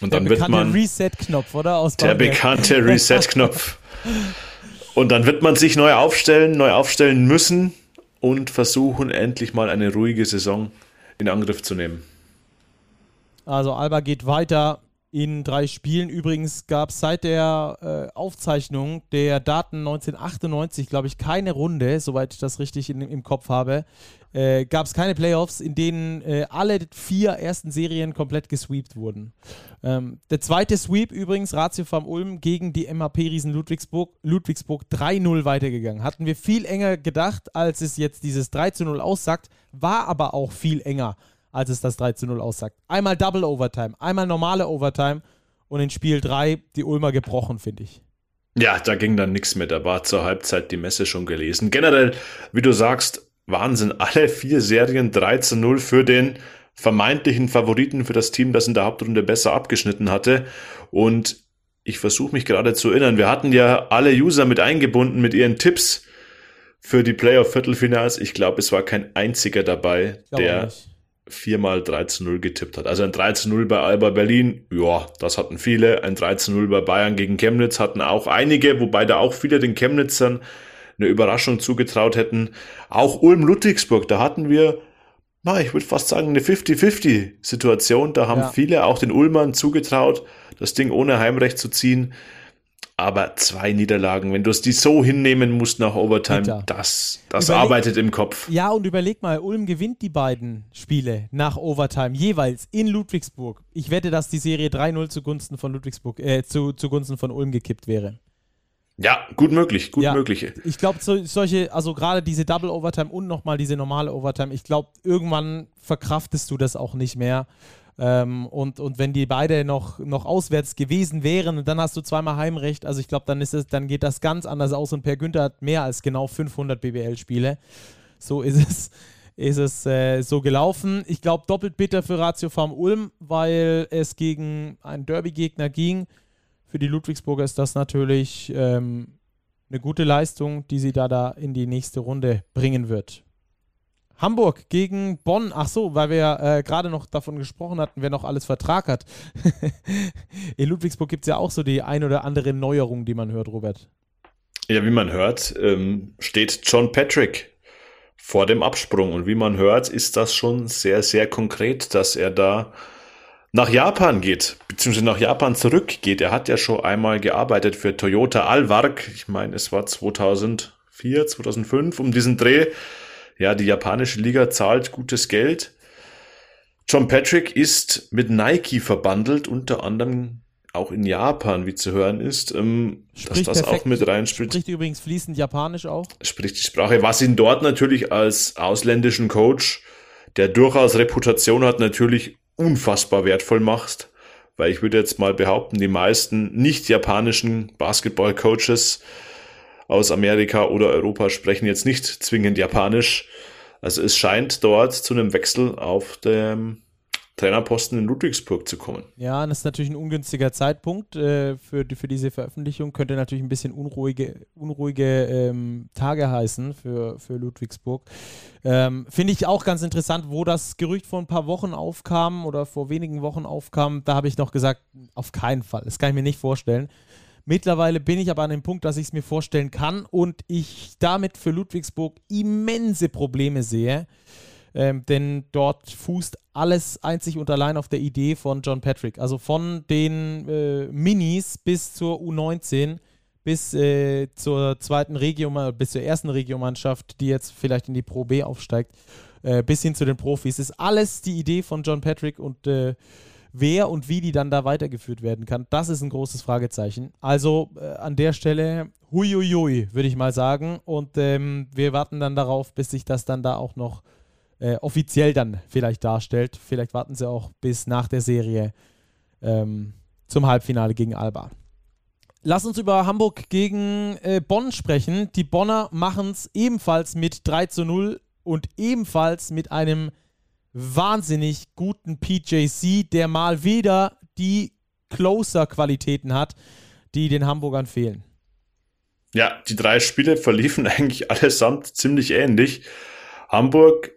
Und der dann wird man. Reset-Knopf, oder? Aus der bekannte [laughs] Reset-Knopf. und dann wird man sich neu aufstellen, neu aufstellen müssen und versuchen, endlich mal eine ruhige Saison in Angriff zu nehmen. Also Alba geht weiter in drei Spielen. Übrigens gab es seit der äh, Aufzeichnung der Daten 1998, glaube ich, keine Runde, soweit ich das richtig in, im Kopf habe, äh, gab es keine Playoffs, in denen äh, alle vier ersten Serien komplett gesweept wurden. Ähm, der zweite Sweep übrigens, Ratio vom Ulm gegen die MHP-Riesen Ludwigsburg, Ludwigsburg 3-0 weitergegangen. Hatten wir viel enger gedacht, als es jetzt dieses 3-0 aussagt, war aber auch viel enger als es das 3 zu 0 aussagt. Einmal Double Overtime, einmal normale Overtime und in Spiel 3 die Ulmer gebrochen, finde ich. Ja, da ging dann nichts mehr. Da war zur Halbzeit die Messe schon gelesen. Generell, wie du sagst, Wahnsinn. Alle vier Serien 3 zu 0 für den vermeintlichen Favoriten für das Team, das in der Hauptrunde besser abgeschnitten hatte. Und ich versuche mich gerade zu erinnern, wir hatten ja alle User mit eingebunden mit ihren Tipps für die Playoff-Viertelfinals. Ich glaube, es war kein einziger dabei, der nicht viermal 3 zu 0 getippt hat. Also ein 3 zu 0 bei Alba Berlin, ja, das hatten viele. Ein 3 zu 0 bei Bayern gegen Chemnitz hatten auch einige, wobei da auch viele den Chemnitzern eine Überraschung zugetraut hätten. Auch Ulm-Ludwigsburg, da hatten wir, na, ich würde fast sagen, eine 50-50-Situation. Da haben ja. viele auch den Ulmern zugetraut, das Ding ohne Heimrecht zu ziehen aber zwei Niederlagen, wenn du es die so hinnehmen musst nach Overtime, Bitter. das, das überleg, arbeitet im Kopf. Ja, und überleg mal, Ulm gewinnt die beiden Spiele nach Overtime jeweils in Ludwigsburg. Ich wette, dass die Serie 3-0 zugunsten von Ludwigsburg, äh, zu, zugunsten von Ulm gekippt wäre. Ja, gut möglich, gut ja, möglich. Ich glaube, so, solche, also gerade diese Double Overtime und nochmal diese normale Overtime, ich glaube, irgendwann verkraftest du das auch nicht mehr. Ähm, und, und wenn die beide noch, noch auswärts gewesen wären dann hast du zweimal Heimrecht, also ich glaube, dann dann geht das ganz anders aus und Per Günther hat mehr als genau 500 BBL-Spiele. So ist es, ist es äh, so gelaufen. Ich glaube, doppelt bitter für Ratio Farm Ulm, weil es gegen einen Derby-Gegner ging. Für die Ludwigsburger ist das natürlich ähm, eine gute Leistung, die sie da, da in die nächste Runde bringen wird. Hamburg gegen Bonn. Ach so, weil wir äh, gerade noch davon gesprochen hatten, wer noch alles Vertrag hat. [laughs] In Ludwigsburg gibt es ja auch so die ein oder andere Neuerung, die man hört, Robert. Ja, wie man hört, ähm, steht John Patrick vor dem Absprung. Und wie man hört, ist das schon sehr, sehr konkret, dass er da nach Japan geht, beziehungsweise nach Japan zurückgeht. Er hat ja schon einmal gearbeitet für Toyota Alvark. Ich meine, es war 2004, 2005 um diesen Dreh ja, die japanische Liga zahlt gutes Geld. John Patrick ist mit Nike verbandelt, unter anderem auch in Japan, wie zu hören ist, ähm, dass das perfekt, auch mit reinspielt. Spricht übrigens fließend Japanisch auch. Spricht die Sprache, was ihn dort natürlich als ausländischen Coach, der durchaus Reputation hat, natürlich unfassbar wertvoll macht. Weil ich würde jetzt mal behaupten, die meisten nicht japanischen Basketball-Coaches aus Amerika oder Europa sprechen jetzt nicht zwingend Japanisch. Also es scheint dort zu einem Wechsel auf dem Trainerposten in Ludwigsburg zu kommen. Ja, das ist natürlich ein ungünstiger Zeitpunkt äh, für, für diese Veröffentlichung. Könnte natürlich ein bisschen unruhige, unruhige ähm, Tage heißen für, für Ludwigsburg. Ähm, Finde ich auch ganz interessant, wo das Gerücht vor ein paar Wochen aufkam oder vor wenigen Wochen aufkam. Da habe ich noch gesagt, auf keinen Fall. Das kann ich mir nicht vorstellen. Mittlerweile bin ich aber an dem Punkt, dass ich es mir vorstellen kann und ich damit für Ludwigsburg immense Probleme sehe. Ähm, denn dort fußt alles einzig und allein auf der Idee von John Patrick. Also von den äh, Minis bis zur U19 bis äh, zur zweiten Region, bis zur ersten Regiomannschaft, die jetzt vielleicht in die Pro B aufsteigt, äh, bis hin zu den Profis, ist alles die Idee von John Patrick und äh, wer und wie die dann da weitergeführt werden kann, das ist ein großes Fragezeichen. Also äh, an der Stelle huiuiui, würde ich mal sagen. Und ähm, wir warten dann darauf, bis sich das dann da auch noch äh, offiziell dann vielleicht darstellt. Vielleicht warten sie auch bis nach der Serie ähm, zum Halbfinale gegen Alba. Lass uns über Hamburg gegen äh, Bonn sprechen. Die Bonner machen es ebenfalls mit 3 zu 0 und ebenfalls mit einem wahnsinnig guten PJC, der mal wieder die Closer-Qualitäten hat, die den Hamburgern fehlen. Ja, die drei Spiele verliefen [laughs] eigentlich allesamt ziemlich ähnlich. Hamburg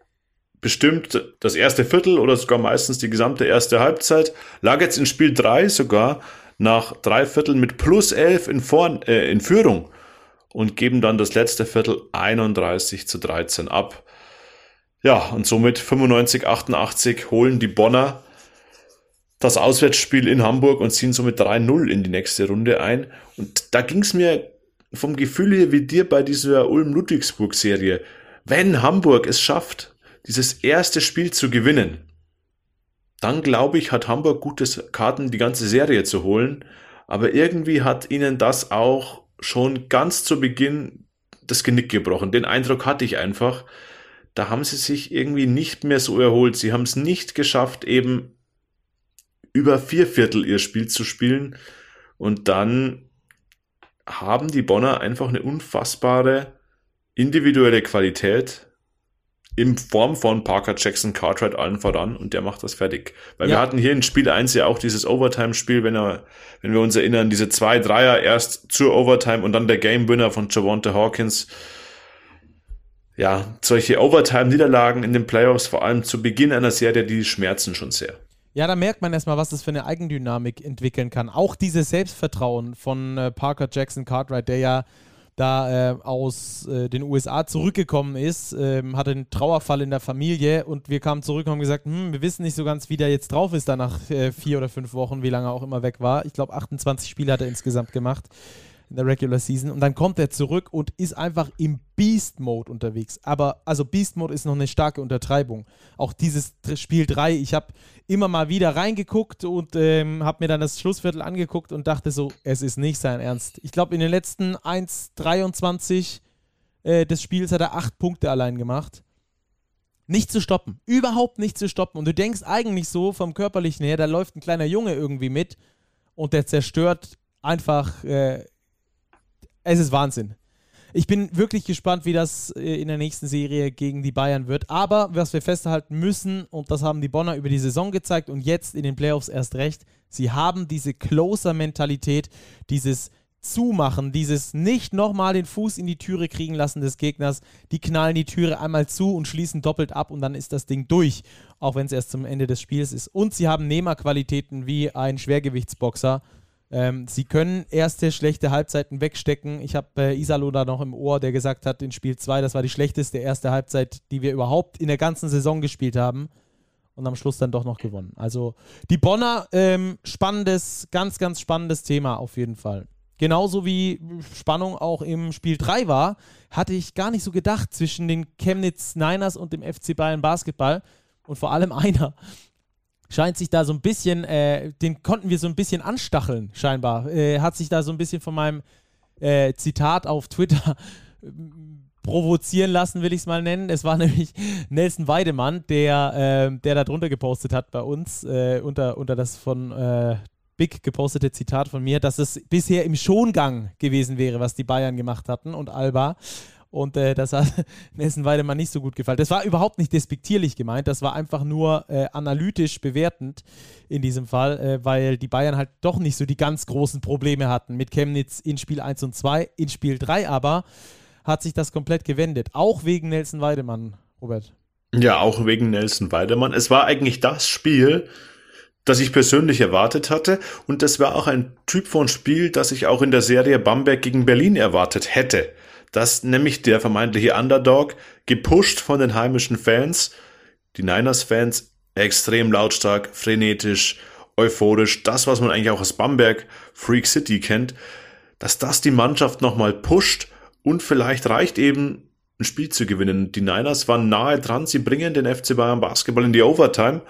bestimmt das erste Viertel oder sogar meistens die gesamte erste Halbzeit, lag jetzt in Spiel 3 sogar nach drei Vierteln mit plus 11 in, Vor äh, in Führung und geben dann das letzte Viertel 31 zu 13 ab. Ja, und somit 95, 88 holen die Bonner das Auswärtsspiel in Hamburg und ziehen somit 3-0 in die nächste Runde ein. Und da ging es mir vom Gefühl her wie dir bei dieser Ulm-Ludwigsburg-Serie. Wenn Hamburg es schafft, dieses erste Spiel zu gewinnen, dann glaube ich, hat Hamburg gutes Karten, die ganze Serie zu holen. Aber irgendwie hat ihnen das auch schon ganz zu Beginn das Genick gebrochen. Den Eindruck hatte ich einfach. Da haben sie sich irgendwie nicht mehr so erholt. Sie haben es nicht geschafft, eben über vier Viertel ihr Spiel zu spielen. Und dann haben die Bonner einfach eine unfassbare individuelle Qualität in Form von Parker Jackson Cartwright allen voran und der macht das fertig. Weil ja. wir hatten hier in Spiel 1 ja auch dieses Overtime-Spiel, wenn, er, wenn wir uns erinnern, diese zwei Dreier erst zur Overtime und dann der Game Winner von Javonte Hawkins. Ja, solche Overtime-Niederlagen in den Playoffs, vor allem zu Beginn einer Serie, die schmerzen schon sehr. Ja, da merkt man erstmal, was das für eine Eigendynamik entwickeln kann. Auch dieses Selbstvertrauen von äh, Parker Jackson Cartwright, der ja da äh, aus äh, den USA zurückgekommen ist, ähm, hatte einen Trauerfall in der Familie und wir kamen zurück und haben gesagt, hm, wir wissen nicht so ganz, wie der jetzt drauf ist, da nach äh, vier oder fünf Wochen, wie lange er auch immer weg war. Ich glaube, 28 Spiele hat er insgesamt gemacht in der Regular Season. Und dann kommt er zurück und ist einfach im Beast-Mode unterwegs. Aber, also Beast-Mode ist noch eine starke Untertreibung. Auch dieses Spiel 3, ich habe immer mal wieder reingeguckt und ähm, habe mir dann das Schlussviertel angeguckt und dachte so, es ist nicht sein Ernst. Ich glaube, in den letzten 1,23 äh, des Spiels hat er 8 Punkte allein gemacht. Nicht zu stoppen. Überhaupt nicht zu stoppen. Und du denkst eigentlich so vom Körperlichen her, da läuft ein kleiner Junge irgendwie mit und der zerstört einfach äh, es ist Wahnsinn. Ich bin wirklich gespannt, wie das äh, in der nächsten Serie gegen die Bayern wird. Aber was wir festhalten müssen, und das haben die Bonner über die Saison gezeigt und jetzt in den Playoffs erst recht, sie haben diese Closer-Mentalität, dieses Zumachen, dieses nicht nochmal den Fuß in die Türe kriegen lassen des Gegners. Die knallen die Türe einmal zu und schließen doppelt ab und dann ist das Ding durch, auch wenn es erst zum Ende des Spiels ist. Und sie haben Nehmerqualitäten wie ein Schwergewichtsboxer ähm, sie können erste schlechte Halbzeiten wegstecken. Ich habe äh, Isalo da noch im Ohr, der gesagt hat in Spiel 2, das war die schlechteste erste Halbzeit, die wir überhaupt in der ganzen Saison gespielt haben. Und am Schluss dann doch noch gewonnen. Also die Bonner, ähm, spannendes, ganz, ganz spannendes Thema auf jeden Fall. Genauso wie Spannung auch im Spiel 3 war, hatte ich gar nicht so gedacht zwischen den Chemnitz Niners und dem FC Bayern Basketball. Und vor allem [laughs] einer, scheint sich da so ein bisschen, äh, den konnten wir so ein bisschen anstacheln, scheinbar. Äh, hat sich da so ein bisschen von meinem äh, Zitat auf Twitter äh, [laughs] provozieren lassen, will ich es mal nennen. Es war [laughs] nämlich Nelson Weidemann, der, äh, der da drunter gepostet hat bei uns, äh, unter, unter das von Big gepostete Zitat von mir, dass es bisher im Schongang gewesen wäre, was die Bayern gemacht hatten und Alba. Und äh, das hat [laughs] Nelson Weidemann nicht so gut gefallen. Das war überhaupt nicht despektierlich gemeint, das war einfach nur äh, analytisch bewertend in diesem Fall, äh, weil die Bayern halt doch nicht so die ganz großen Probleme hatten mit Chemnitz in Spiel 1 und 2. In Spiel 3 aber hat sich das komplett gewendet. Auch wegen Nelson Weidemann, Robert. Ja, auch wegen Nelson Weidemann. Es war eigentlich das Spiel, das ich persönlich erwartet hatte. Und das war auch ein Typ von Spiel, das ich auch in der Serie Bamberg gegen Berlin erwartet hätte dass nämlich der vermeintliche Underdog, gepusht von den heimischen Fans, die Niners-Fans extrem lautstark, frenetisch, euphorisch, das, was man eigentlich auch aus Bamberg, Freak City kennt, dass das die Mannschaft nochmal pusht und vielleicht reicht eben ein Spiel zu gewinnen. Die Niners waren nahe dran, sie bringen den FC Bayern Basketball in die Overtime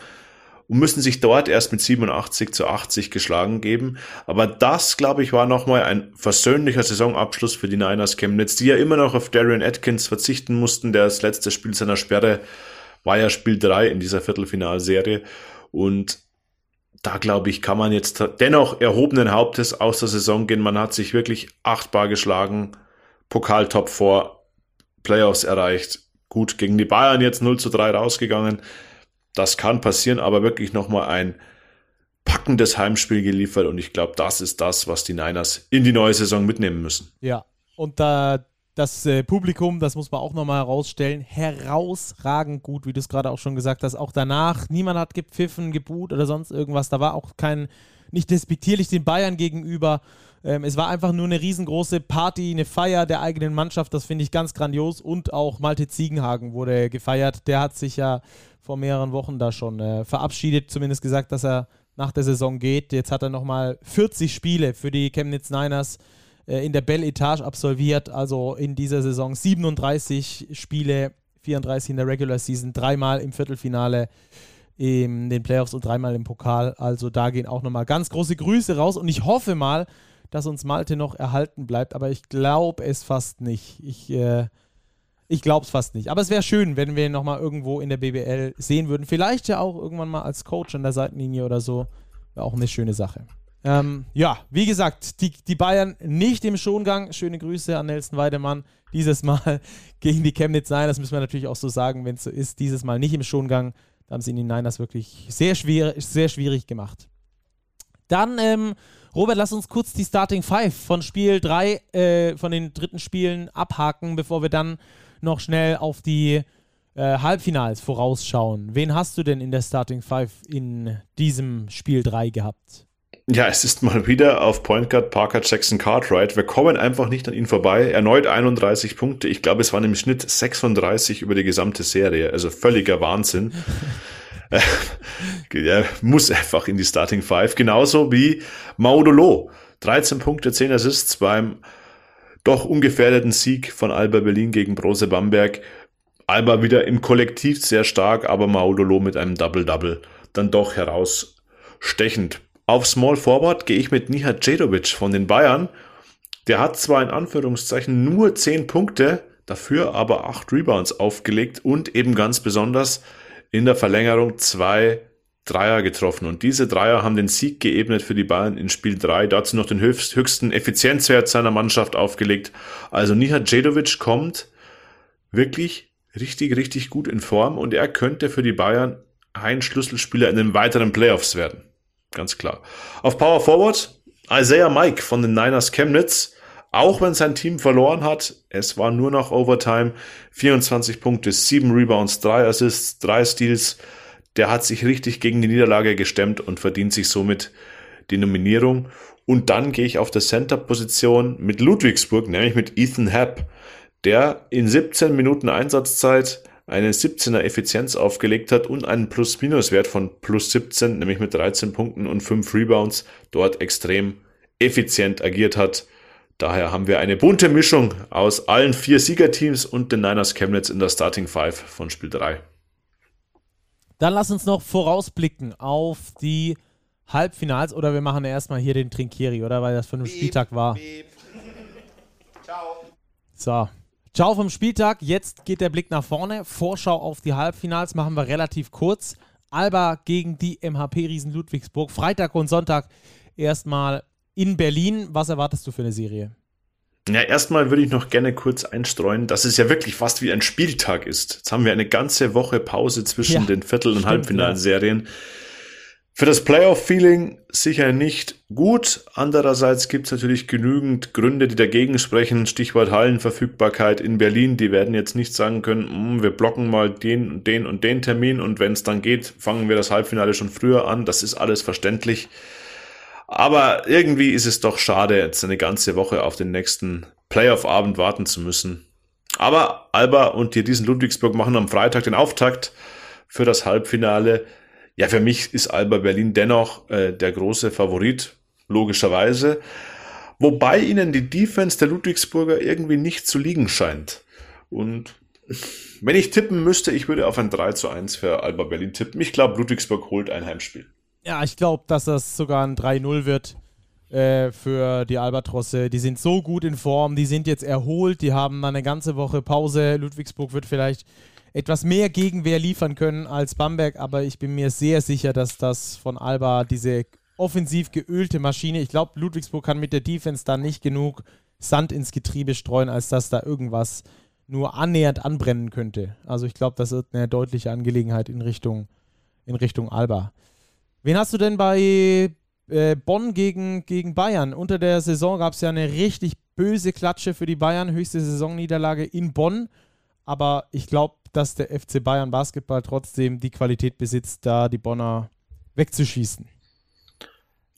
und müssen sich dort erst mit 87 zu 80 geschlagen geben. Aber das, glaube ich, war nochmal ein versöhnlicher Saisonabschluss für die Niners Chemnitz, die ja immer noch auf Darian Atkins verzichten mussten. Der das letzte Spiel seiner Sperre war ja Spiel 3 in dieser Viertelfinalserie. Und da glaube ich, kann man jetzt dennoch erhobenen Hauptes aus der Saison gehen. Man hat sich wirklich achtbar geschlagen, Pokaltop vor, Playoffs erreicht. Gut, gegen die Bayern jetzt 0 zu 3 rausgegangen Das kann passieren, aber wirklich nochmal ein packendes Heimspiel geliefert und ich glaube, das ist das, was die Niners in die neue Saison mitnehmen müssen. Ja, und da das äh, Publikum, das muss man auch nochmal herausstellen, herausragend gut, wie du es gerade auch schon gesagt hast. Auch danach, niemand hat gepfiffen, geboot oder sonst irgendwas. Da war auch kein, nicht despektierlich den Bayern gegenüber. Ähm, es war einfach nur eine riesengroße Party, eine Feier der eigenen Mannschaft. Das finde ich ganz grandios. Und auch Malte Ziegenhagen wurde gefeiert. Der hat sich ja vor mehreren Wochen da schon äh, verabschiedet, zumindest gesagt, dass er nach der Saison geht. Jetzt hat er nochmal 40 Spiele für die Chemnitz Niners äh, in der Bell Etage absolviert, also in dieser Saison 37 Spiele, 34 in der Regular Season, dreimal im Viertelfinale in den Playoffs und dreimal im Pokal. Also da gehen auch nochmal ganz große Grüße raus und ich hoffe mal, dass uns Malte noch erhalten bleibt, aber ich glaube es fast nicht. Ich, äh, ich glaube es fast nicht. Aber es wäre schön, wenn wir ihn nochmal irgendwo in der BBL sehen würden. Vielleicht ja auch irgendwann mal als Coach an der Seitenlinie oder so. Wäre auch eine schöne Sache. Ähm, ja, wie gesagt, die, die Bayern nicht im Schongang. Schöne Grüße an Nelson Weidemann. Dieses Mal [laughs] gegen die Chemnitz Niners, müssen wir natürlich auch so sagen, wenn es so ist. Dieses Mal nicht im Schongang. Da haben sie die Niners wirklich sehr, schwer, sehr schwierig gemacht. Dann, ähm, Robert, lass uns kurz die Starting Five von Spiel 3, äh, von den dritten Spielen abhaken, bevor wir dann noch schnell auf die äh, Halbfinals vorausschauen. Wen hast du denn in der Starting Five in diesem Spiel 3 gehabt? Ja, es ist mal wieder auf Point Guard Parker Jackson Cartwright. Wir kommen einfach nicht an ihn vorbei. Erneut 31 Punkte. Ich glaube, es waren im Schnitt 36 über die gesamte Serie. Also völliger Wahnsinn. [laughs] [laughs] er muss einfach in die Starting Five. Genauso wie Maudolo. 13 Punkte, 10 Assists beim doch ungefährdeten Sieg von Alba Berlin gegen Brose Bamberg. Alba wieder im Kollektiv sehr stark, aber Maudolo mit einem Double-Double dann doch herausstechend. Auf Small Forward gehe ich mit Nihat Djedovic von den Bayern. Der hat zwar in Anführungszeichen nur 10 Punkte, dafür aber 8 Rebounds aufgelegt und eben ganz besonders in der Verlängerung zwei Dreier getroffen. Und diese Dreier haben den Sieg geebnet für die Bayern in Spiel 3. Dazu noch den höchsten Effizienzwert seiner Mannschaft aufgelegt. Also Nihat Djedovic kommt wirklich richtig, richtig gut in Form und er könnte für die Bayern ein Schlüsselspieler in den weiteren Playoffs werden. Ganz klar. Auf Power Forward Isaiah Mike von den Niners Chemnitz. Auch wenn sein Team verloren hat, es war nur noch Overtime. 24 Punkte, 7 Rebounds, 3 Assists, 3 Steals. Der hat sich richtig gegen die Niederlage gestemmt und verdient sich somit die Nominierung. Und dann gehe ich auf der Center-Position mit Ludwigsburg, nämlich mit Ethan Happ, der in 17 Minuten Einsatzzeit eine 17er Effizienz aufgelegt hat und einen Plus-Minus-Wert von plus 17, nämlich mit 13 Punkten und 5 Rebounds, dort extrem effizient agiert hat. Daher haben wir eine bunte Mischung aus allen vier Siegerteams und den Niners Chemnitz in der Starting Five von Spiel 3. Dann lass uns noch vorausblicken auf die Halbfinals oder wir machen erstmal hier den Trinkieri, oder? Weil das von einem Spieltag war. Beep. Ciao. So, Ciao vom Spieltag. Jetzt geht der Blick nach vorne. Vorschau auf die Halbfinals machen wir relativ kurz. Alba gegen die MHP-Riesen Ludwigsburg. Freitag und Sonntag erstmal in Berlin. Was erwartest du für eine Serie? Ja, erstmal würde ich noch gerne kurz einstreuen, dass es ja wirklich fast wie ein Spieltag ist. Jetzt haben wir eine ganze Woche Pause zwischen ja, den Viertel- und Halbfinalserien. Ja. Für das Playoff-Feeling sicher nicht gut. Andererseits gibt es natürlich genügend Gründe, die dagegen sprechen. Stichwort Hallenverfügbarkeit in Berlin. Die werden jetzt nicht sagen können, mm, wir blocken mal den und den und den Termin und wenn es dann geht, fangen wir das Halbfinale schon früher an. Das ist alles verständlich. Aber irgendwie ist es doch schade, jetzt eine ganze Woche auf den nächsten Playoff-Abend warten zu müssen. Aber Alba und die diesen Ludwigsburg machen am Freitag den Auftakt für das Halbfinale. Ja, für mich ist Alba Berlin dennoch äh, der große Favorit, logischerweise. Wobei ihnen die Defense der Ludwigsburger irgendwie nicht zu liegen scheint. Und wenn ich tippen müsste, ich würde auf ein 3 zu 1 für Alba Berlin tippen. Ich glaube, Ludwigsburg holt ein Heimspiel. Ja, ich glaube, dass das sogar ein 3-0 wird äh, für die Albatrosse. Die sind so gut in Form, die sind jetzt erholt, die haben eine ganze Woche Pause. Ludwigsburg wird vielleicht etwas mehr Gegenwehr liefern können als Bamberg, aber ich bin mir sehr sicher, dass das von Alba diese offensiv geölte Maschine, ich glaube, Ludwigsburg kann mit der Defense da nicht genug Sand ins Getriebe streuen, als dass da irgendwas nur annähernd anbrennen könnte. Also ich glaube, das wird eine deutliche Angelegenheit in Richtung in Richtung Alba. Wen hast du denn bei äh, Bonn gegen, gegen Bayern? Unter der Saison gab es ja eine richtig böse Klatsche für die Bayern, höchste Saisonniederlage in Bonn. Aber ich glaube, dass der FC Bayern Basketball trotzdem die Qualität besitzt, da die Bonner wegzuschießen.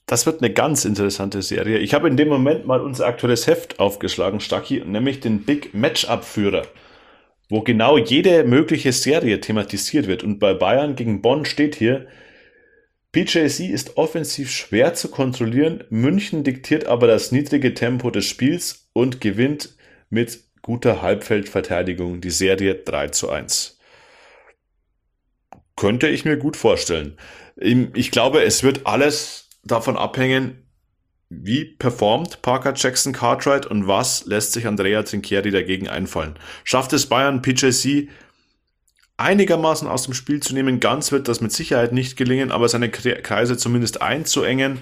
Das wird eine ganz interessante Serie. Ich habe in dem Moment mal unser aktuelles Heft aufgeschlagen, Stacki, nämlich den Big Matchup-Führer, wo genau jede mögliche Serie thematisiert wird. Und bei Bayern gegen Bonn steht hier, PJC ist offensiv schwer zu kontrollieren, München diktiert aber das niedrige Tempo des Spiels und gewinnt mit guter Halbfeldverteidigung die Serie 3 zu 1. Könnte ich mir gut vorstellen. Ich glaube, es wird alles davon abhängen, wie performt Parker Jackson Cartwright und was lässt sich Andrea Trinchieri dagegen einfallen. Schafft es Bayern PJC einigermaßen aus dem Spiel zu nehmen, ganz wird das mit Sicherheit nicht gelingen, aber seine Kreise zumindest einzuengen,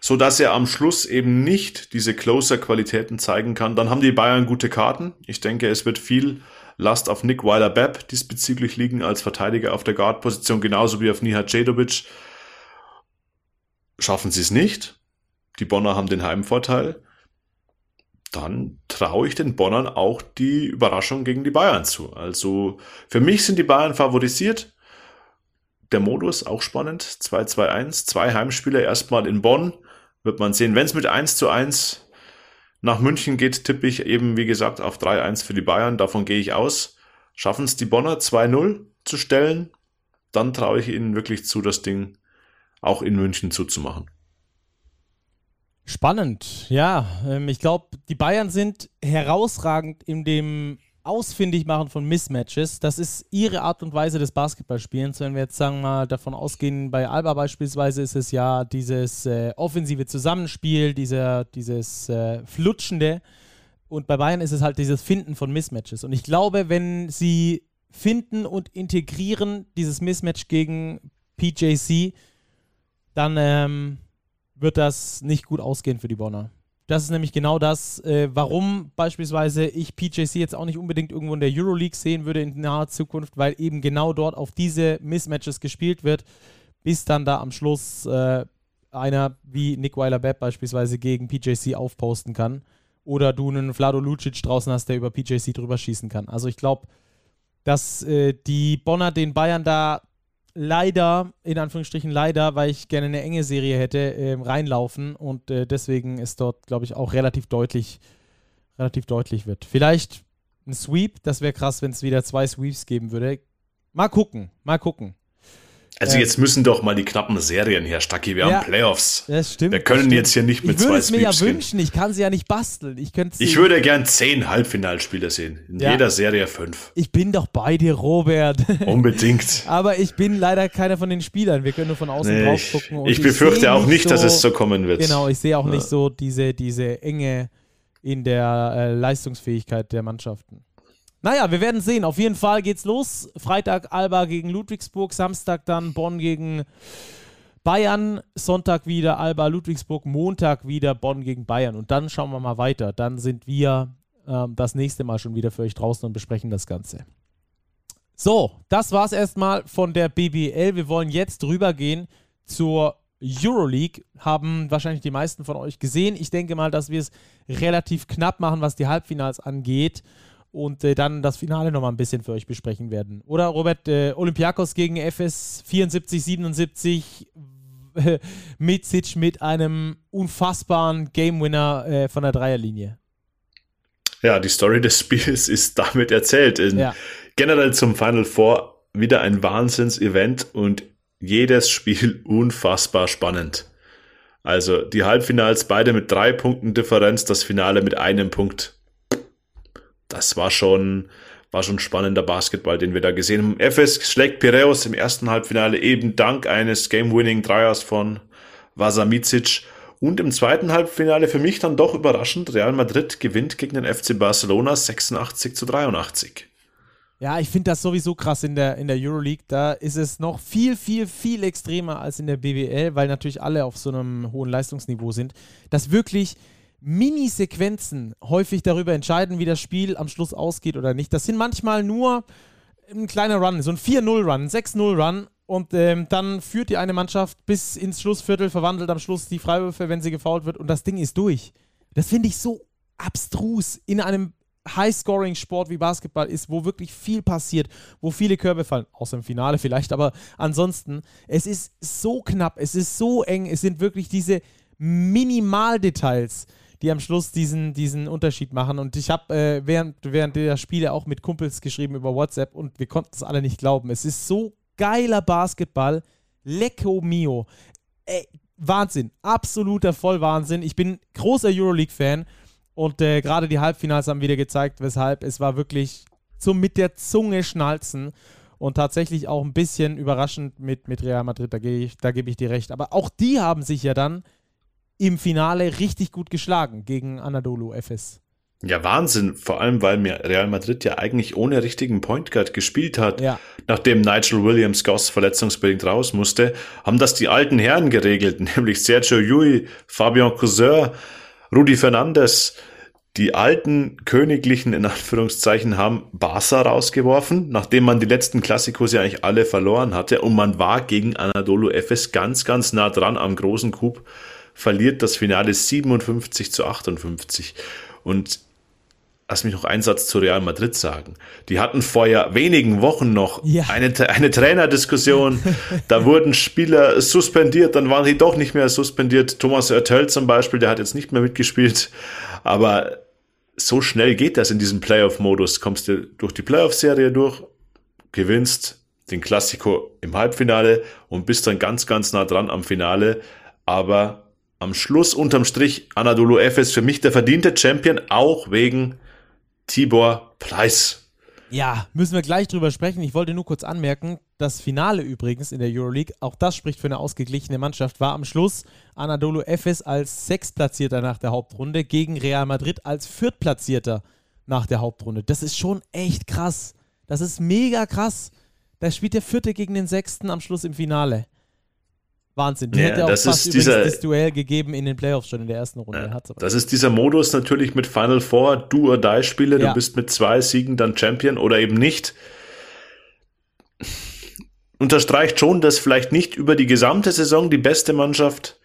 so dass er am Schluss eben nicht diese Closer-Qualitäten zeigen kann, dann haben die Bayern gute Karten. Ich denke, es wird viel Last auf Nick Weiler-Bepp diesbezüglich liegen als Verteidiger auf der Guard-Position, genauso wie auf Nihat Cedovic. Schaffen sie es nicht, die Bonner haben den Heimvorteil, dann traue ich den Bonnern auch die Überraschung gegen die Bayern zu. Also für mich sind die Bayern favorisiert. Der Modus auch spannend. 2-2-1, zwei Heimspiele erstmal in Bonn. Wird man sehen. Wenn es mit 1 zu 1 nach München geht, tippe ich eben, wie gesagt, auf 3-1 für die Bayern. Davon gehe ich aus. Schaffen es die Bonner 2-0 zu stellen, dann traue ich ihnen wirklich zu, das Ding auch in München zuzumachen. Spannend, ja. Ähm, ich glaube, die Bayern sind herausragend in dem Ausfindigmachen von Mismatches. Das ist ihre Art und Weise des Basketballspielens. Wenn wir jetzt sagen mal davon ausgehen, bei Alba beispielsweise ist es ja dieses äh, offensive Zusammenspiel, dieser, dieses äh, Flutschende. Und bei Bayern ist es halt dieses Finden von Mismatches. Und ich glaube, wenn sie finden und integrieren dieses Mismatch gegen PJC, dann ähm, wird das nicht gut ausgehen für die Bonner. Das ist nämlich genau das, äh, warum beispielsweise ich PJC jetzt auch nicht unbedingt irgendwo in der Euroleague sehen würde in naher Zukunft, weil eben genau dort auf diese Mismatches gespielt wird, bis dann da am Schluss äh, einer wie Nick Weiler-Bepp beispielsweise gegen PJC aufposten kann oder du einen Vlado Lucic draußen hast, der über PJC drüber schießen kann. Also ich glaube, dass äh, die Bonner den Bayern da leider, in Anführungsstrichen leider, weil ich gerne eine enge Serie hätte, äh, reinlaufen und äh, deswegen ist dort, glaube ich, auch relativ deutlich, relativ deutlich wird. Vielleicht ein Sweep, das wäre krass, wenn es wieder zwei Sweeps geben würde. Mal gucken, mal gucken. Also jetzt müssen doch mal die knappen Serien her, Stacki. Wir ja, haben Playoffs. Das stimmt. Wir können stimmt. jetzt hier nicht mit ich zwei Ich würde es mir ja wünschen. Ich kann sie ja nicht basteln. Ich, ich würde gern zehn Halbfinalspiele sehen. In ja. jeder Serie fünf. Ich bin doch bei dir, Robert. [laughs] Unbedingt. Aber ich bin leider keiner von den Spielern. Wir können nur von außen nee, drauf gucken. ich befürchte auch nicht, so, dass es so kommen wird. Genau, ich sehe auch ja. nicht so diese, diese Enge in der äh, Leistungsfähigkeit der Mannschaften. Naja, wir werden sehen. Auf jeden Fall geht's los. Freitag Alba gegen Ludwigsburg, Samstag dann Bonn gegen Bayern, Sonntag wieder Alba Ludwigsburg, Montag wieder Bonn gegen Bayern. Und dann schauen wir mal weiter. Dann sind wir ähm, das nächste Mal schon wieder für euch draußen und besprechen das Ganze. So, das war's erstmal von der BBL. Wir wollen jetzt rübergehen zur Euroleague. Haben wahrscheinlich die meisten von euch gesehen. Ich denke mal, dass wir es relativ knapp machen, was die Halbfinals angeht und äh, dann das Finale nochmal ein bisschen für euch besprechen werden. Oder Robert, äh, Olympiakos gegen FS 74, 77, äh, Mitsic mit einem unfassbaren Game Winner äh, von der Dreierlinie. Ja, die Story des Spiels ist damit erzählt. Ja. Generell zum Final Four wieder ein Wahnsinns-Event und jedes Spiel [laughs] unfassbar spannend. Also die Halbfinals beide mit drei Punkten Differenz, das Finale mit einem Punkt das war schon, war schon spannender Basketball, den wir da gesehen haben. FS schlägt Piraeus im ersten Halbfinale eben dank eines Game-Winning-Dreiers von Vasamicic. Und im zweiten Halbfinale für mich dann doch überraschend, Real Madrid gewinnt gegen den FC Barcelona 86 zu 83. Ja, ich finde das sowieso krass in der, in der Euroleague. Da ist es noch viel, viel, viel extremer als in der BWL, weil natürlich alle auf so einem hohen Leistungsniveau sind. Dass wirklich Mini-Sequenzen häufig darüber entscheiden, wie das Spiel am Schluss ausgeht oder nicht. Das sind manchmal nur ein kleiner Run, so ein 4-0-Run, ein 6-0-Run Und ähm, dann führt die eine Mannschaft bis ins Schlussviertel, verwandelt am Schluss die Freiwürfe, wenn sie gefault wird und das Ding ist durch. Das finde ich so abstrus in einem High-Scoring-Sport wie Basketball ist, wo wirklich viel passiert, wo viele Körbe fallen, außer im Finale vielleicht, aber ansonsten, es ist so knapp, es ist so eng, es sind wirklich diese Minimaldetails, die am Schluss diesen, diesen Unterschied machen. Und ich habe äh, während, während der Spiele auch mit Kumpels geschrieben über WhatsApp und wir konnten es alle nicht glauben. Es ist so geiler Basketball. Lecco mio. Ey, Wahnsinn. Absoluter Vollwahnsinn. Ich bin großer Euroleague-Fan und äh, gerade die Halbfinals haben wieder gezeigt, weshalb es war wirklich zum mit der Zunge schnalzen und tatsächlich auch ein bisschen überraschend mit, mit Real Madrid, da gebe ich, geb ich dir recht. Aber auch die haben sich ja dann im Finale richtig gut geschlagen gegen Anadolu Efes. Ja, Wahnsinn. Vor allem, weil mir Real Madrid ja eigentlich ohne richtigen Point Guard gespielt hat. Ja. Nachdem Nigel Williams Goss verletzungsbedingt raus musste, haben das die alten Herren geregelt, [laughs] nämlich Sergio Yui, Fabian Cousin, Rudi Fernandes, die alten Königlichen in Anführungszeichen haben Barca rausgeworfen, nachdem man die letzten Klassikos ja eigentlich alle verloren hatte und man war gegen Anadolu Efes ganz, ganz nah dran am großen Coup, verliert das Finale 57 zu 58. Und lass mich noch einen Satz zu Real Madrid sagen. Die hatten vor ja wenigen Wochen noch ja. eine, eine Trainerdiskussion. [laughs] da wurden Spieler suspendiert, dann waren sie doch nicht mehr suspendiert. Thomas Oertel zum Beispiel, der hat jetzt nicht mehr mitgespielt. Aber so schnell geht das in diesem Playoff-Modus. Kommst du durch die Playoff-Serie durch, gewinnst den Klassiko im Halbfinale und bist dann ganz, ganz nah dran am Finale. Aber am Schluss unterm Strich Anadolu Efes für mich der verdiente Champion, auch wegen Tibor Pleiss. Ja, müssen wir gleich drüber sprechen. Ich wollte nur kurz anmerken, das Finale übrigens in der Euroleague, auch das spricht für eine ausgeglichene Mannschaft, war am Schluss Anadolu Efes als Sechstplatzierter nach der Hauptrunde gegen Real Madrid als Viertplatzierter nach der Hauptrunde. Das ist schon echt krass. Das ist mega krass. Da spielt der Vierte gegen den Sechsten am Schluss im Finale. Wahnsinn. Die ja, hätte auch das fast ist dieser, das Duell gegeben in den Playoffs schon in der ersten Runde. Ja, das ist dieser Modus natürlich mit Final Four, do or die Spiele. Ja. Du bist mit zwei Siegen dann Champion oder eben nicht. Unterstreicht schon, dass vielleicht nicht über die gesamte Saison die beste Mannschaft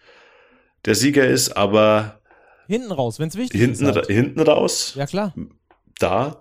der Sieger ist, aber hinten raus, wenn es wichtig hinten, ist. Halt. Hinten raus. Ja, klar. Da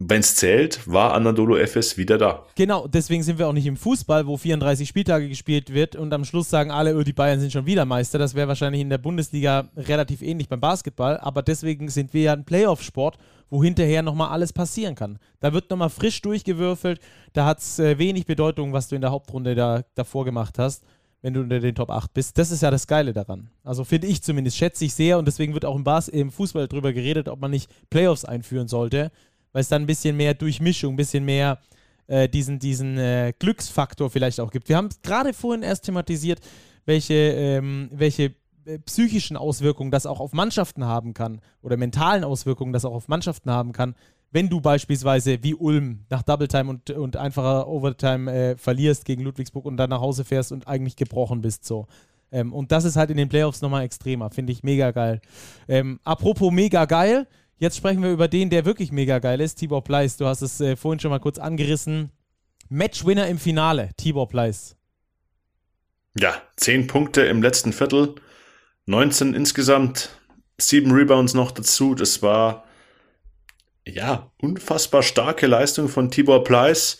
wenn es zählt, war Anadolu Efes wieder da. Genau, deswegen sind wir auch nicht im Fußball, wo 34 Spieltage gespielt wird und am Schluss sagen alle, oh, die Bayern sind schon wieder Meister. Das wäre wahrscheinlich in der Bundesliga relativ ähnlich beim Basketball, aber deswegen sind wir ja ein Playoff-Sport, wo hinterher nochmal alles passieren kann. Da wird nochmal frisch durchgewürfelt, da hat es äh, wenig Bedeutung, was du in der Hauptrunde da, davor gemacht hast, wenn du unter den Top 8 bist. Das ist ja das Geile daran. Also finde ich zumindest, schätze ich sehr und deswegen wird auch im, Bas im Fußball darüber geredet, ob man nicht Playoffs einführen sollte weil es dann ein bisschen mehr Durchmischung, ein bisschen mehr äh, diesen, diesen äh, Glücksfaktor vielleicht auch gibt. Wir haben gerade vorhin erst thematisiert, welche, ähm, welche äh, psychischen Auswirkungen das auch auf Mannschaften haben kann oder mentalen Auswirkungen das auch auf Mannschaften haben kann, wenn du beispielsweise wie Ulm nach Double Time und, und einfacher Overtime äh, verlierst gegen Ludwigsburg und dann nach Hause fährst und eigentlich gebrochen bist so. Ähm, und das ist halt in den Playoffs nochmal extremer, finde ich mega geil. Ähm, apropos mega geil, Jetzt sprechen wir über den, der wirklich mega geil ist, Tibor Pleiss. Du hast es äh, vorhin schon mal kurz angerissen. Matchwinner im Finale, Tibor Pleiss. Ja, 10 Punkte im letzten Viertel, 19 insgesamt, 7 Rebounds noch dazu. Das war ja unfassbar starke Leistung von Tibor Pleiss.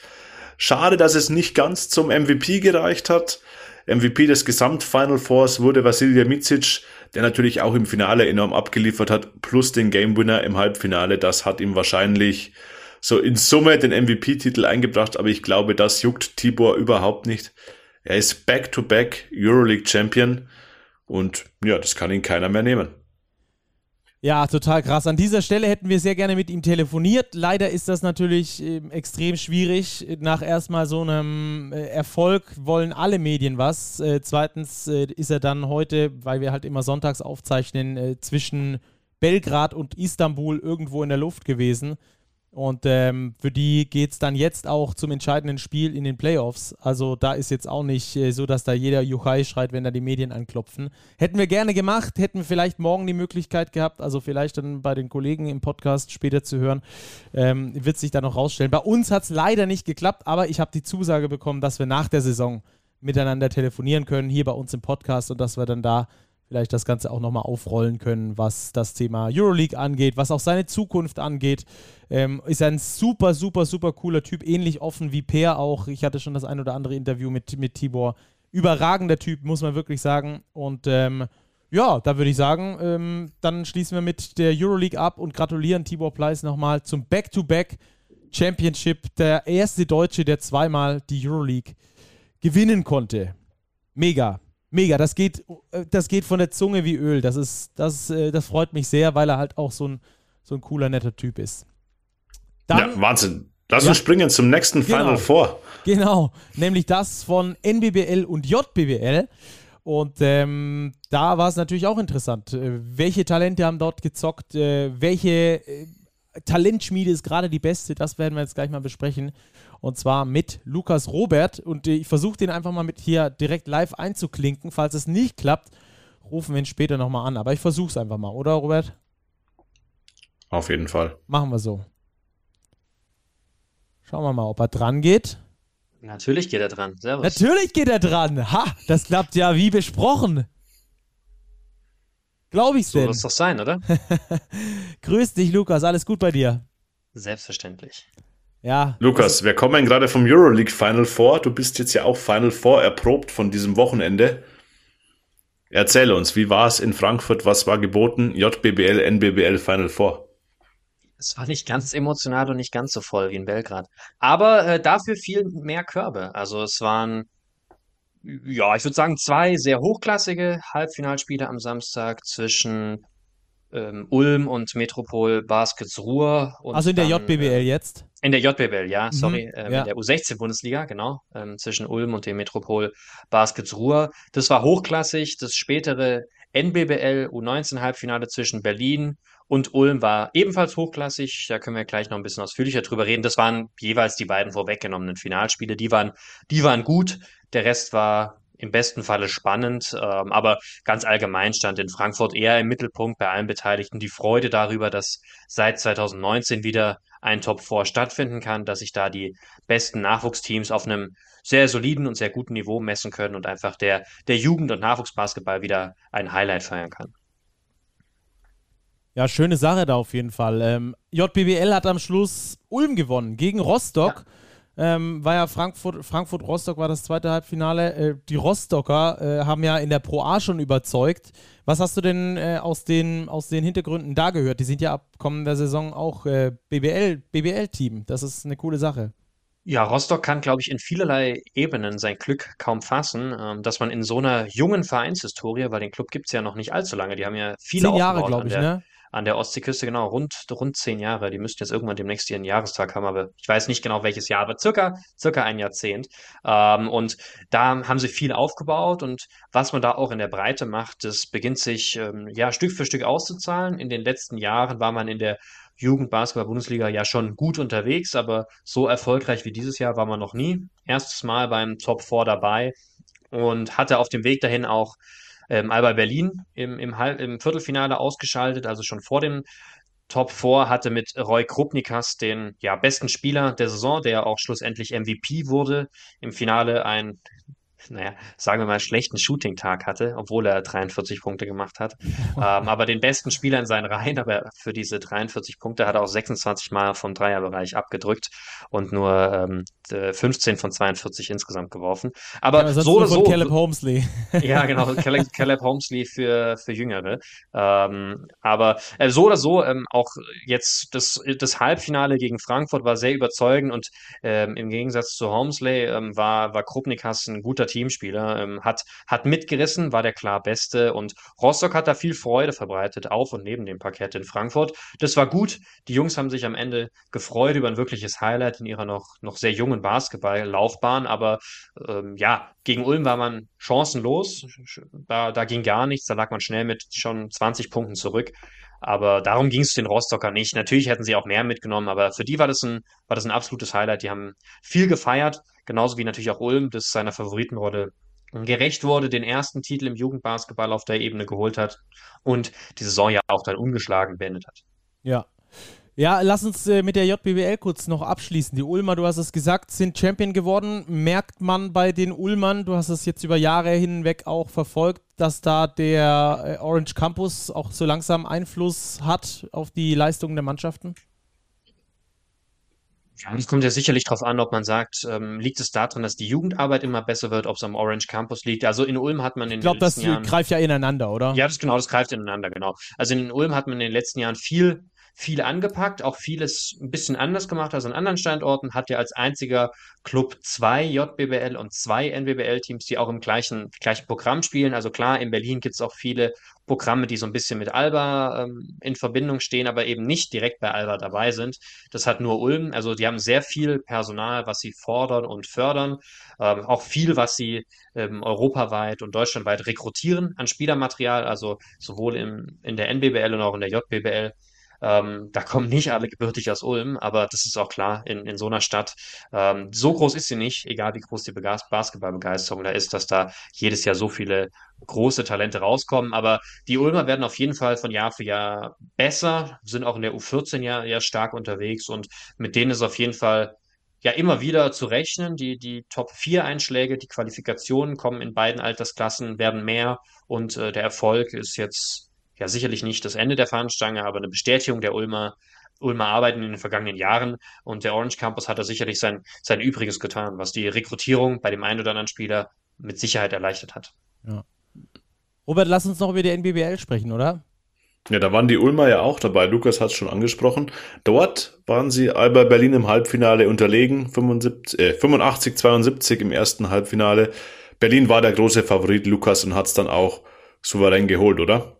Schade, dass es nicht ganz zum MVP gereicht hat. MVP des Gesamt-Final Fours wurde Vasilija Micic, der natürlich auch im Finale enorm abgeliefert hat, plus den Game Winner im Halbfinale. Das hat ihm wahrscheinlich so in Summe den MVP-Titel eingebracht, aber ich glaube, das juckt Tibor überhaupt nicht. Er ist Back-to-Back -back Euroleague Champion und ja, das kann ihn keiner mehr nehmen. Ja, total krass. An dieser Stelle hätten wir sehr gerne mit ihm telefoniert. Leider ist das natürlich äh, extrem schwierig. Nach erstmal so einem äh, Erfolg wollen alle Medien was. Äh, zweitens äh, ist er dann heute, weil wir halt immer sonntags aufzeichnen, äh, zwischen Belgrad und Istanbul irgendwo in der Luft gewesen. Und ähm, für die geht es dann jetzt auch zum entscheidenden Spiel in den Playoffs. Also da ist jetzt auch nicht äh, so, dass da jeder Juchai schreit, wenn da die Medien anklopfen. Hätten wir gerne gemacht, hätten wir vielleicht morgen die Möglichkeit gehabt, also vielleicht dann bei den Kollegen im Podcast später zu hören, ähm, wird sich da noch rausstellen. Bei uns hat es leider nicht geklappt, aber ich habe die Zusage bekommen, dass wir nach der Saison miteinander telefonieren können, hier bei uns im Podcast und dass wir dann da vielleicht das Ganze auch nochmal aufrollen können, was das Thema Euroleague angeht, was auch seine Zukunft angeht. Ähm, ist ein super, super, super cooler Typ, ähnlich offen wie Per auch. Ich hatte schon das ein oder andere Interview mit, mit Tibor. Überragender Typ, muss man wirklich sagen. Und ähm, ja, da würde ich sagen, ähm, dann schließen wir mit der Euroleague ab und gratulieren Tibor Pleiss nochmal zum Back-to-Back Championship. Der erste Deutsche, der zweimal die Euroleague gewinnen konnte. Mega. Mega, das geht, äh, das geht von der Zunge wie Öl. Das ist, das, äh, das freut mich sehr, weil er halt auch so ein, so ein cooler, netter Typ ist. Dann, ja, Wahnsinn. Lass ja, uns springen zum nächsten genau, Final Four. Genau, nämlich das von NBBL und JBBL. Und ähm, da war es natürlich auch interessant. Äh, welche Talente haben dort gezockt? Welche Talentschmiede ist gerade die beste? Das werden wir jetzt gleich mal besprechen und zwar mit Lukas Robert. Und ich versuche den einfach mal mit hier direkt live einzuklinken. Falls es nicht klappt, rufen wir ihn später nochmal an. Aber ich versuche es einfach mal, oder Robert? Auf jeden Fall. Machen wir so. Schauen wir mal, ob er dran geht. Natürlich geht er dran. Servus. Natürlich geht er dran. Ha, das klappt ja wie besprochen. Glaube ich's so denn? So muss doch sein, oder? [laughs] Grüß dich, Lukas. Alles gut bei dir? Selbstverständlich. Ja. Lukas, wir kommen gerade vom Euroleague Final Four. Du bist jetzt ja auch Final Four erprobt von diesem Wochenende. Erzähl uns, wie war es in Frankfurt? Was war geboten? JBBL, NBBL Final Four. Es war nicht ganz emotional und nicht ganz so voll wie in Belgrad. Aber äh, dafür viel mehr Körbe. Also es waren, ja, ich würde sagen, zwei sehr hochklassige Halbfinalspiele am Samstag zwischen ähm, Ulm und Metropol Baskets Ruhr. also in der dann, JBBL äh, jetzt? In der JBL, ja, mhm, sorry, ähm, ja. in der U16-Bundesliga, genau, ähm, zwischen Ulm und dem Metropol Baskets Ruhr. Das war hochklassig. Das spätere NBBL U19-Halbfinale zwischen Berlin und Ulm war ebenfalls hochklassig. Da können wir gleich noch ein bisschen ausführlicher drüber reden. Das waren jeweils die beiden vorweggenommenen Finalspiele. Die waren, die waren gut. Der Rest war im besten Falle spannend, ähm, aber ganz allgemein stand in Frankfurt eher im Mittelpunkt bei allen Beteiligten die Freude darüber, dass seit 2019 wieder ein Top 4 stattfinden kann, dass sich da die besten Nachwuchsteams auf einem sehr soliden und sehr guten Niveau messen können und einfach der, der Jugend- und Nachwuchsbasketball wieder ein Highlight feiern kann. Ja, schöne Sache da auf jeden Fall. Ähm, JBBL hat am Schluss Ulm gewonnen gegen Rostock. Ja ähm, war ja Frankfurt, Frankfurt-Rostock war das zweite Halbfinale. Äh, die Rostocker äh, haben ja in der Pro A schon überzeugt. Was hast du denn äh, aus, den, aus den Hintergründen da gehört? Die sind ja ab kommender Saison auch äh, BBL, BBL-Team. Das ist eine coole Sache. Ja, Rostock kann, glaube ich, in vielerlei Ebenen sein Glück kaum fassen, ähm, dass man in so einer jungen Vereinshistorie, weil den Club gibt es ja noch nicht allzu lange, die haben ja viele Zehn Jahre, glaube ich, ne? An der Ostseeküste, genau, rund, rund zehn Jahre. Die müssten jetzt irgendwann demnächst ihren Jahrestag haben, aber ich weiß nicht genau welches Jahr, aber circa, circa ein Jahrzehnt. Ähm, und da haben sie viel aufgebaut und was man da auch in der Breite macht, das beginnt sich ähm, ja Stück für Stück auszuzahlen. In den letzten Jahren war man in der Jugendbasketball-Bundesliga ja schon gut unterwegs, aber so erfolgreich wie dieses Jahr war man noch nie. Erstes Mal beim Top 4 dabei und hatte auf dem Weg dahin auch ähm, Alba Berlin im, im, im Viertelfinale ausgeschaltet, also schon vor dem Top 4 hatte mit Roy Krupnikas den ja, besten Spieler der Saison, der auch schlussendlich MVP wurde. Im Finale ein naja, sagen wir mal, schlechten Shooting-Tag hatte, obwohl er 43 Punkte gemacht hat. [laughs] ähm, aber den besten Spieler in seinen Reihen, aber für diese 43 Punkte hat er auch 26 Mal vom Dreierbereich abgedrückt und nur ähm, 15 von 42 insgesamt geworfen. Aber ja, so oder so. Caleb Holmesley. [laughs] ja, genau, Caleb, Caleb Holmesley für, für Jüngere. Ähm, aber äh, so oder so, ähm, auch jetzt das, das Halbfinale gegen Frankfurt war sehr überzeugend und ähm, im Gegensatz zu Holmesley ähm, war, war Krupnikas ein guter Teamspieler, ähm, hat, hat mitgerissen, war der klar Beste und Rostock hat da viel Freude verbreitet, auf und neben dem Parkett in Frankfurt. Das war gut. Die Jungs haben sich am Ende gefreut über ein wirkliches Highlight in ihrer noch, noch sehr jungen Basketballlaufbahn, aber ähm, ja, gegen Ulm war man chancenlos. Da, da ging gar nichts, da lag man schnell mit schon 20 Punkten zurück. Aber darum ging es den Rostocker nicht. Natürlich hätten sie auch mehr mitgenommen, aber für die war das ein, war das ein absolutes Highlight. Die haben viel gefeiert, genauso wie natürlich auch Ulm, das seiner Favoritenrolle gerecht wurde, den ersten Titel im Jugendbasketball auf der Ebene geholt hat und die Saison ja auch dann ungeschlagen beendet hat. Ja. Ja, lass uns äh, mit der JBWL kurz noch abschließen. Die Ulmer, du hast es gesagt, sind Champion geworden. Merkt man bei den Ulmern, du hast es jetzt über Jahre hinweg auch verfolgt, dass da der äh, Orange Campus auch so langsam Einfluss hat auf die Leistungen der Mannschaften? Ja, es kommt ja sicherlich darauf an, ob man sagt, ähm, liegt es daran, dass die Jugendarbeit immer besser wird, ob es am Orange Campus liegt. Also in Ulm hat man in ich glaub, den letzten Jahren. Ich glaube, das greift ja ineinander, oder? Ja, das genau, das greift ineinander, genau. Also in Ulm hat man in den letzten Jahren viel viel angepackt, auch vieles ein bisschen anders gemacht als an anderen Standorten, hat ja als einziger Club zwei JBBL und zwei NBBL-Teams, die auch im gleichen, gleichen Programm spielen. Also klar, in Berlin gibt es auch viele Programme, die so ein bisschen mit Alba ähm, in Verbindung stehen, aber eben nicht direkt bei Alba dabei sind. Das hat nur Ulm. Also die haben sehr viel Personal, was sie fordern und fördern. Ähm, auch viel, was sie ähm, europaweit und deutschlandweit rekrutieren an Spielermaterial, also sowohl im, in der NBBL und auch in der JBBL. Ähm, da kommen nicht alle gebürtig aus Ulm, aber das ist auch klar in, in so einer Stadt. Ähm, so groß ist sie nicht, egal wie groß die Basketballbegeisterung da ist, dass da jedes Jahr so viele große Talente rauskommen. Aber die Ulmer werden auf jeden Fall von Jahr für Jahr besser, sind auch in der U14 ja, ja stark unterwegs und mit denen ist auf jeden Fall ja immer wieder zu rechnen. Die, die Top 4 Einschläge, die Qualifikationen kommen in beiden Altersklassen, werden mehr und äh, der Erfolg ist jetzt ja sicherlich nicht das Ende der Fahnenstange, aber eine Bestätigung der Ulmer, Ulmer Arbeiten in den vergangenen Jahren. Und der Orange Campus hat da sicherlich sein, sein Übriges getan, was die Rekrutierung bei dem einen oder anderen Spieler mit Sicherheit erleichtert hat. Ja. Robert, lass uns noch über die NBBL sprechen, oder? Ja, da waren die Ulmer ja auch dabei. Lukas hat es schon angesprochen. Dort waren sie Alba Berlin im Halbfinale unterlegen, 75, äh, 85, 72 im ersten Halbfinale. Berlin war der große Favorit Lukas und hat es dann auch souverän geholt, oder?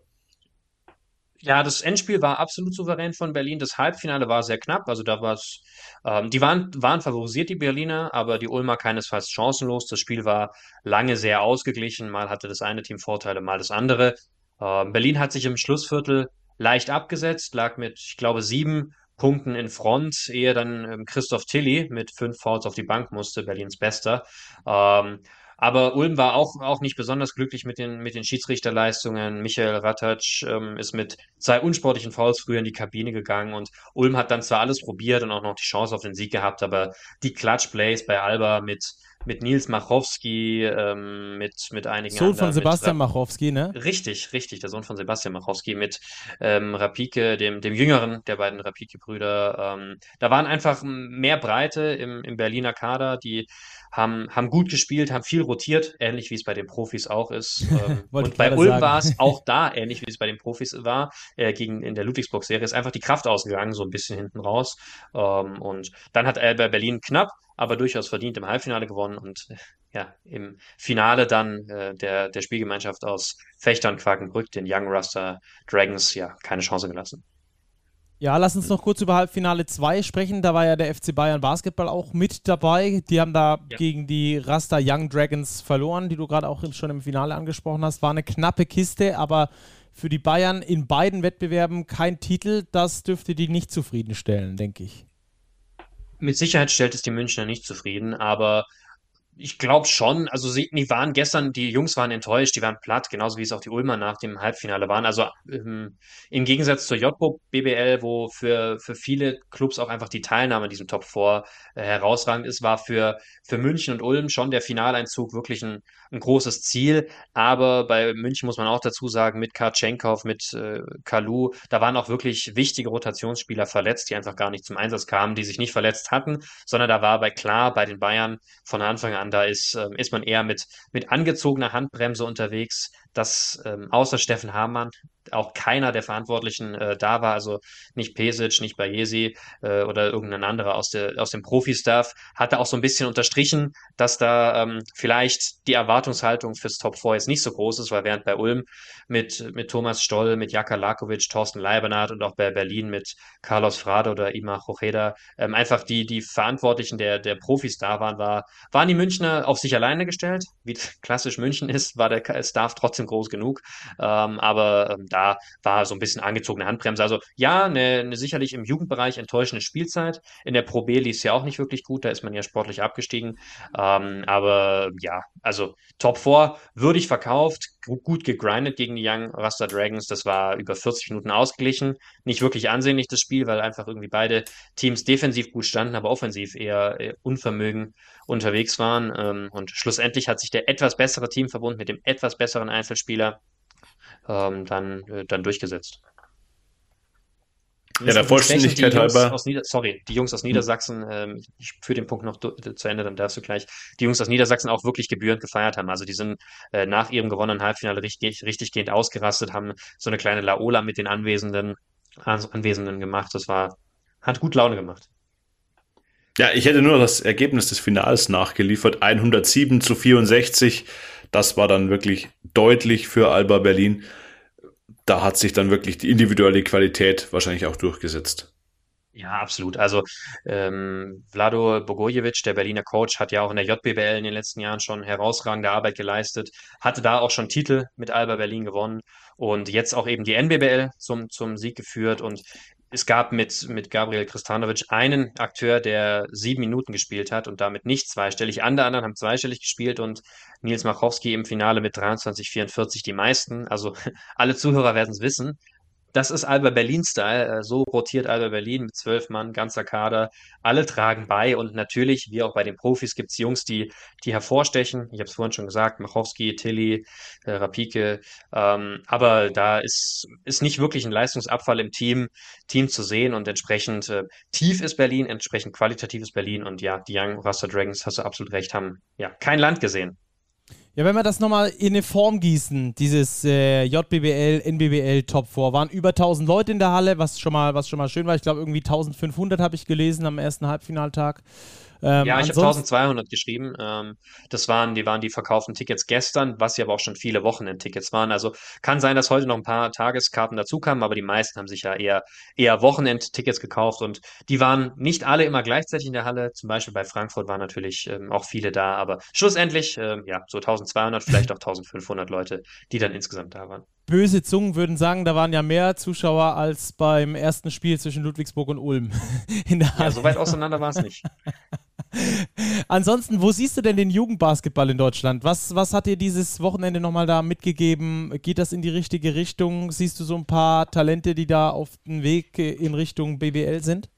Ja, das Endspiel war absolut souverän von Berlin. Das Halbfinale war sehr knapp. Also da war es, ähm, die waren, waren favorisiert, die Berliner, aber die Ulmer keinesfalls chancenlos. Das Spiel war lange sehr ausgeglichen. Mal hatte das eine Team Vorteile, mal das andere. Ähm, Berlin hat sich im Schlussviertel leicht abgesetzt, lag mit, ich glaube, sieben Punkten in Front, ehe dann ähm, Christoph Tilly mit fünf Fouls auf die Bank musste, Berlins Bester. Ähm, aber Ulm war auch, auch nicht besonders glücklich mit den, mit den Schiedsrichterleistungen. Michael Ratatsch ähm, ist mit zwei unsportlichen Fouls früher in die Kabine gegangen und Ulm hat dann zwar alles probiert und auch noch die Chance auf den Sieg gehabt, aber die Clutch-Plays bei Alba mit, mit Nils Machowski, ähm, mit, mit einigen Sohn anderen, von Sebastian mit, Machowski, ne? Richtig, richtig, der Sohn von Sebastian Machowski mit ähm, Rapike, dem, dem jüngeren der beiden Rapike-Brüder. Ähm, da waren einfach mehr Breite im, im Berliner Kader, die haben, haben gut gespielt, haben viel rotiert, ähnlich wie es bei den Profis auch ist. [laughs] Ähm, und bei Ulm war es [laughs] auch da, ähnlich wie es bei den Profis war, äh, gegen in der Ludwigsburg-Serie, ist einfach die Kraft ausgegangen, so ein bisschen hinten raus. Ähm, und dann hat Alba Berlin knapp, aber durchaus verdient im Halbfinale gewonnen und ja, im Finale dann äh, der, der Spielgemeinschaft aus Fechter Quakenbrück, den Young Ruster Dragons, ja, keine Chance gelassen. Ja, lass uns noch kurz über Halbfinale 2 sprechen. Da war ja der FC Bayern Basketball auch mit dabei. Die haben da ja. gegen die Rasta Young Dragons verloren, die du gerade auch schon im Finale angesprochen hast. War eine knappe Kiste, aber für die Bayern in beiden Wettbewerben kein Titel. Das dürfte die nicht zufriedenstellen, denke ich. Mit Sicherheit stellt es die Münchner nicht zufrieden, aber ich glaube schon. Also sie, die waren gestern, die Jungs waren enttäuscht, die waren platt, genauso wie es auch die Ulmer nach dem Halbfinale waren. Also ähm, im Gegensatz zur JBO BBL, wo für, für viele Clubs auch einfach die Teilnahme in diesem Top 4 äh, herausragend ist, war für, für München und Ulm schon der Finaleinzug wirklich ein, ein großes Ziel. Aber bei München muss man auch dazu sagen, mit Karchenkov, mit äh, Kalu, da waren auch wirklich wichtige Rotationsspieler verletzt, die einfach gar nicht zum Einsatz kamen, die sich nicht verletzt hatten, sondern da war bei klar bei den Bayern von Anfang an, da ist, äh, ist man eher mit, mit angezogener Handbremse unterwegs dass ähm, außer Steffen Hamann auch keiner der Verantwortlichen äh, da war, also nicht Pesic, nicht Bayesi äh, oder irgendein anderer aus, der, aus dem Profi-Staff, hatte auch so ein bisschen unterstrichen, dass da ähm, vielleicht die Erwartungshaltung fürs Top 4 jetzt nicht so groß ist, weil während bei Ulm mit, mit Thomas Stoll, mit Jaka Lakovic, Thorsten Leibernath und auch bei Berlin mit Carlos Frade oder Ima Hocheda ähm, einfach die, die Verantwortlichen der, der Profis da waren, war, waren die Münchner auf sich alleine gestellt, wie [laughs] klassisch München ist, war der Staff trotzdem schon groß genug. Ähm, aber ähm, da war so ein bisschen angezogene Handbremse. Also ja, eine, eine sicherlich im Jugendbereich enttäuschende Spielzeit. In der Pro B lief es ja auch nicht wirklich gut, da ist man ja sportlich abgestiegen. Ähm, aber ja, also Top 4 würdig verkauft, gut gegrindet gegen die Young Rasta Dragons. Das war über 40 Minuten ausgeglichen. Nicht wirklich ansehnlich das Spiel, weil einfach irgendwie beide Teams defensiv gut standen, aber offensiv eher, eher Unvermögen unterwegs waren. Ähm, und schlussendlich hat sich der etwas bessere Teamverbund mit dem etwas besseren Einzelspieler ähm, dann, äh, dann durchgesetzt. Ja, der Vollständigkeit halber. Nieder sorry, die Jungs aus. Niedersachsen, ähm, ich führe den Punkt noch zu Ende, dann darfst du gleich, die Jungs aus Niedersachsen auch wirklich gebührend gefeiert haben. Also die sind äh, nach ihrem gewonnenen Halbfinale richtig, richtig gehend ausgerastet, haben so eine kleine Laola mit den Anwesenden, Anwesenden gemacht. Das war, hat gut Laune gemacht. Ja, ich hätte nur das Ergebnis des Finals nachgeliefert. 107 zu 64. Das war dann wirklich deutlich für Alba Berlin. Da hat sich dann wirklich die individuelle Qualität wahrscheinlich auch durchgesetzt. Ja, absolut. Also ähm, Vlado Bogojevic, der Berliner Coach, hat ja auch in der JBL in den letzten Jahren schon herausragende Arbeit geleistet, hatte da auch schon Titel mit Alba Berlin gewonnen und jetzt auch eben die NBBL zum, zum Sieg geführt. Und es gab mit, mit Gabriel Kristanovic einen Akteur, der sieben Minuten gespielt hat und damit nicht zweistellig. Andere anderen haben zweistellig gespielt und Nils Machowski im Finale mit 23, 44 die meisten. Also [laughs] alle Zuhörer werden es wissen das ist Alba Berlin-Style. Äh, so rotiert Alba Berlin mit zwölf Mann, ganzer Kader. Alle tragen bei und natürlich, wie auch bei den Profis, gibt es Jungs, die, die hervorstechen. Ich habe es vorhin schon gesagt, Machowski, Tilly, äh, Rapike. Ähm, aber da ist, ist nicht wirklich ein Leistungsabfall im Team, Team zu sehen und entsprechend äh, tief ist Berlin, entsprechend qualitativ ist Berlin und ja, die Young Rasta Dragons, hast du absolut recht, haben ja kein Land gesehen. Ja, wenn wir das nochmal in eine Form gießen, dieses äh, JBBL, NBBL Top 4, waren über 1000 Leute in der Halle, was schon mal, was schon mal schön war. Ich glaube, irgendwie 1500 habe ich gelesen am ersten Halbfinaltag. Ähm, ja, ich habe 1200 geschrieben. Ähm, das waren die, waren die verkauften Tickets gestern, was ja aber auch schon viele Wochenendtickets waren. Also kann sein, dass heute noch ein paar Tageskarten dazukamen, aber die meisten haben sich ja eher, eher Wochenendtickets gekauft und die waren nicht alle immer gleichzeitig in der Halle. Zum Beispiel bei Frankfurt waren natürlich ähm, auch viele da, aber schlussendlich, ähm, ja, so 1200, vielleicht auch 1500 Leute, die dann insgesamt da waren böse Zungen würden sagen, da waren ja mehr Zuschauer als beim ersten Spiel zwischen Ludwigsburg und Ulm. [laughs] In der ja, so weit auseinander war es nicht. [laughs] Ansonsten, wo siehst du denn den Jugendbasketball in Deutschland? Was, was hat dir dieses Wochenende nochmal da mitgegeben? Geht das in die richtige Richtung? Siehst du so ein paar Talente, die da auf dem Weg in Richtung BWL sind?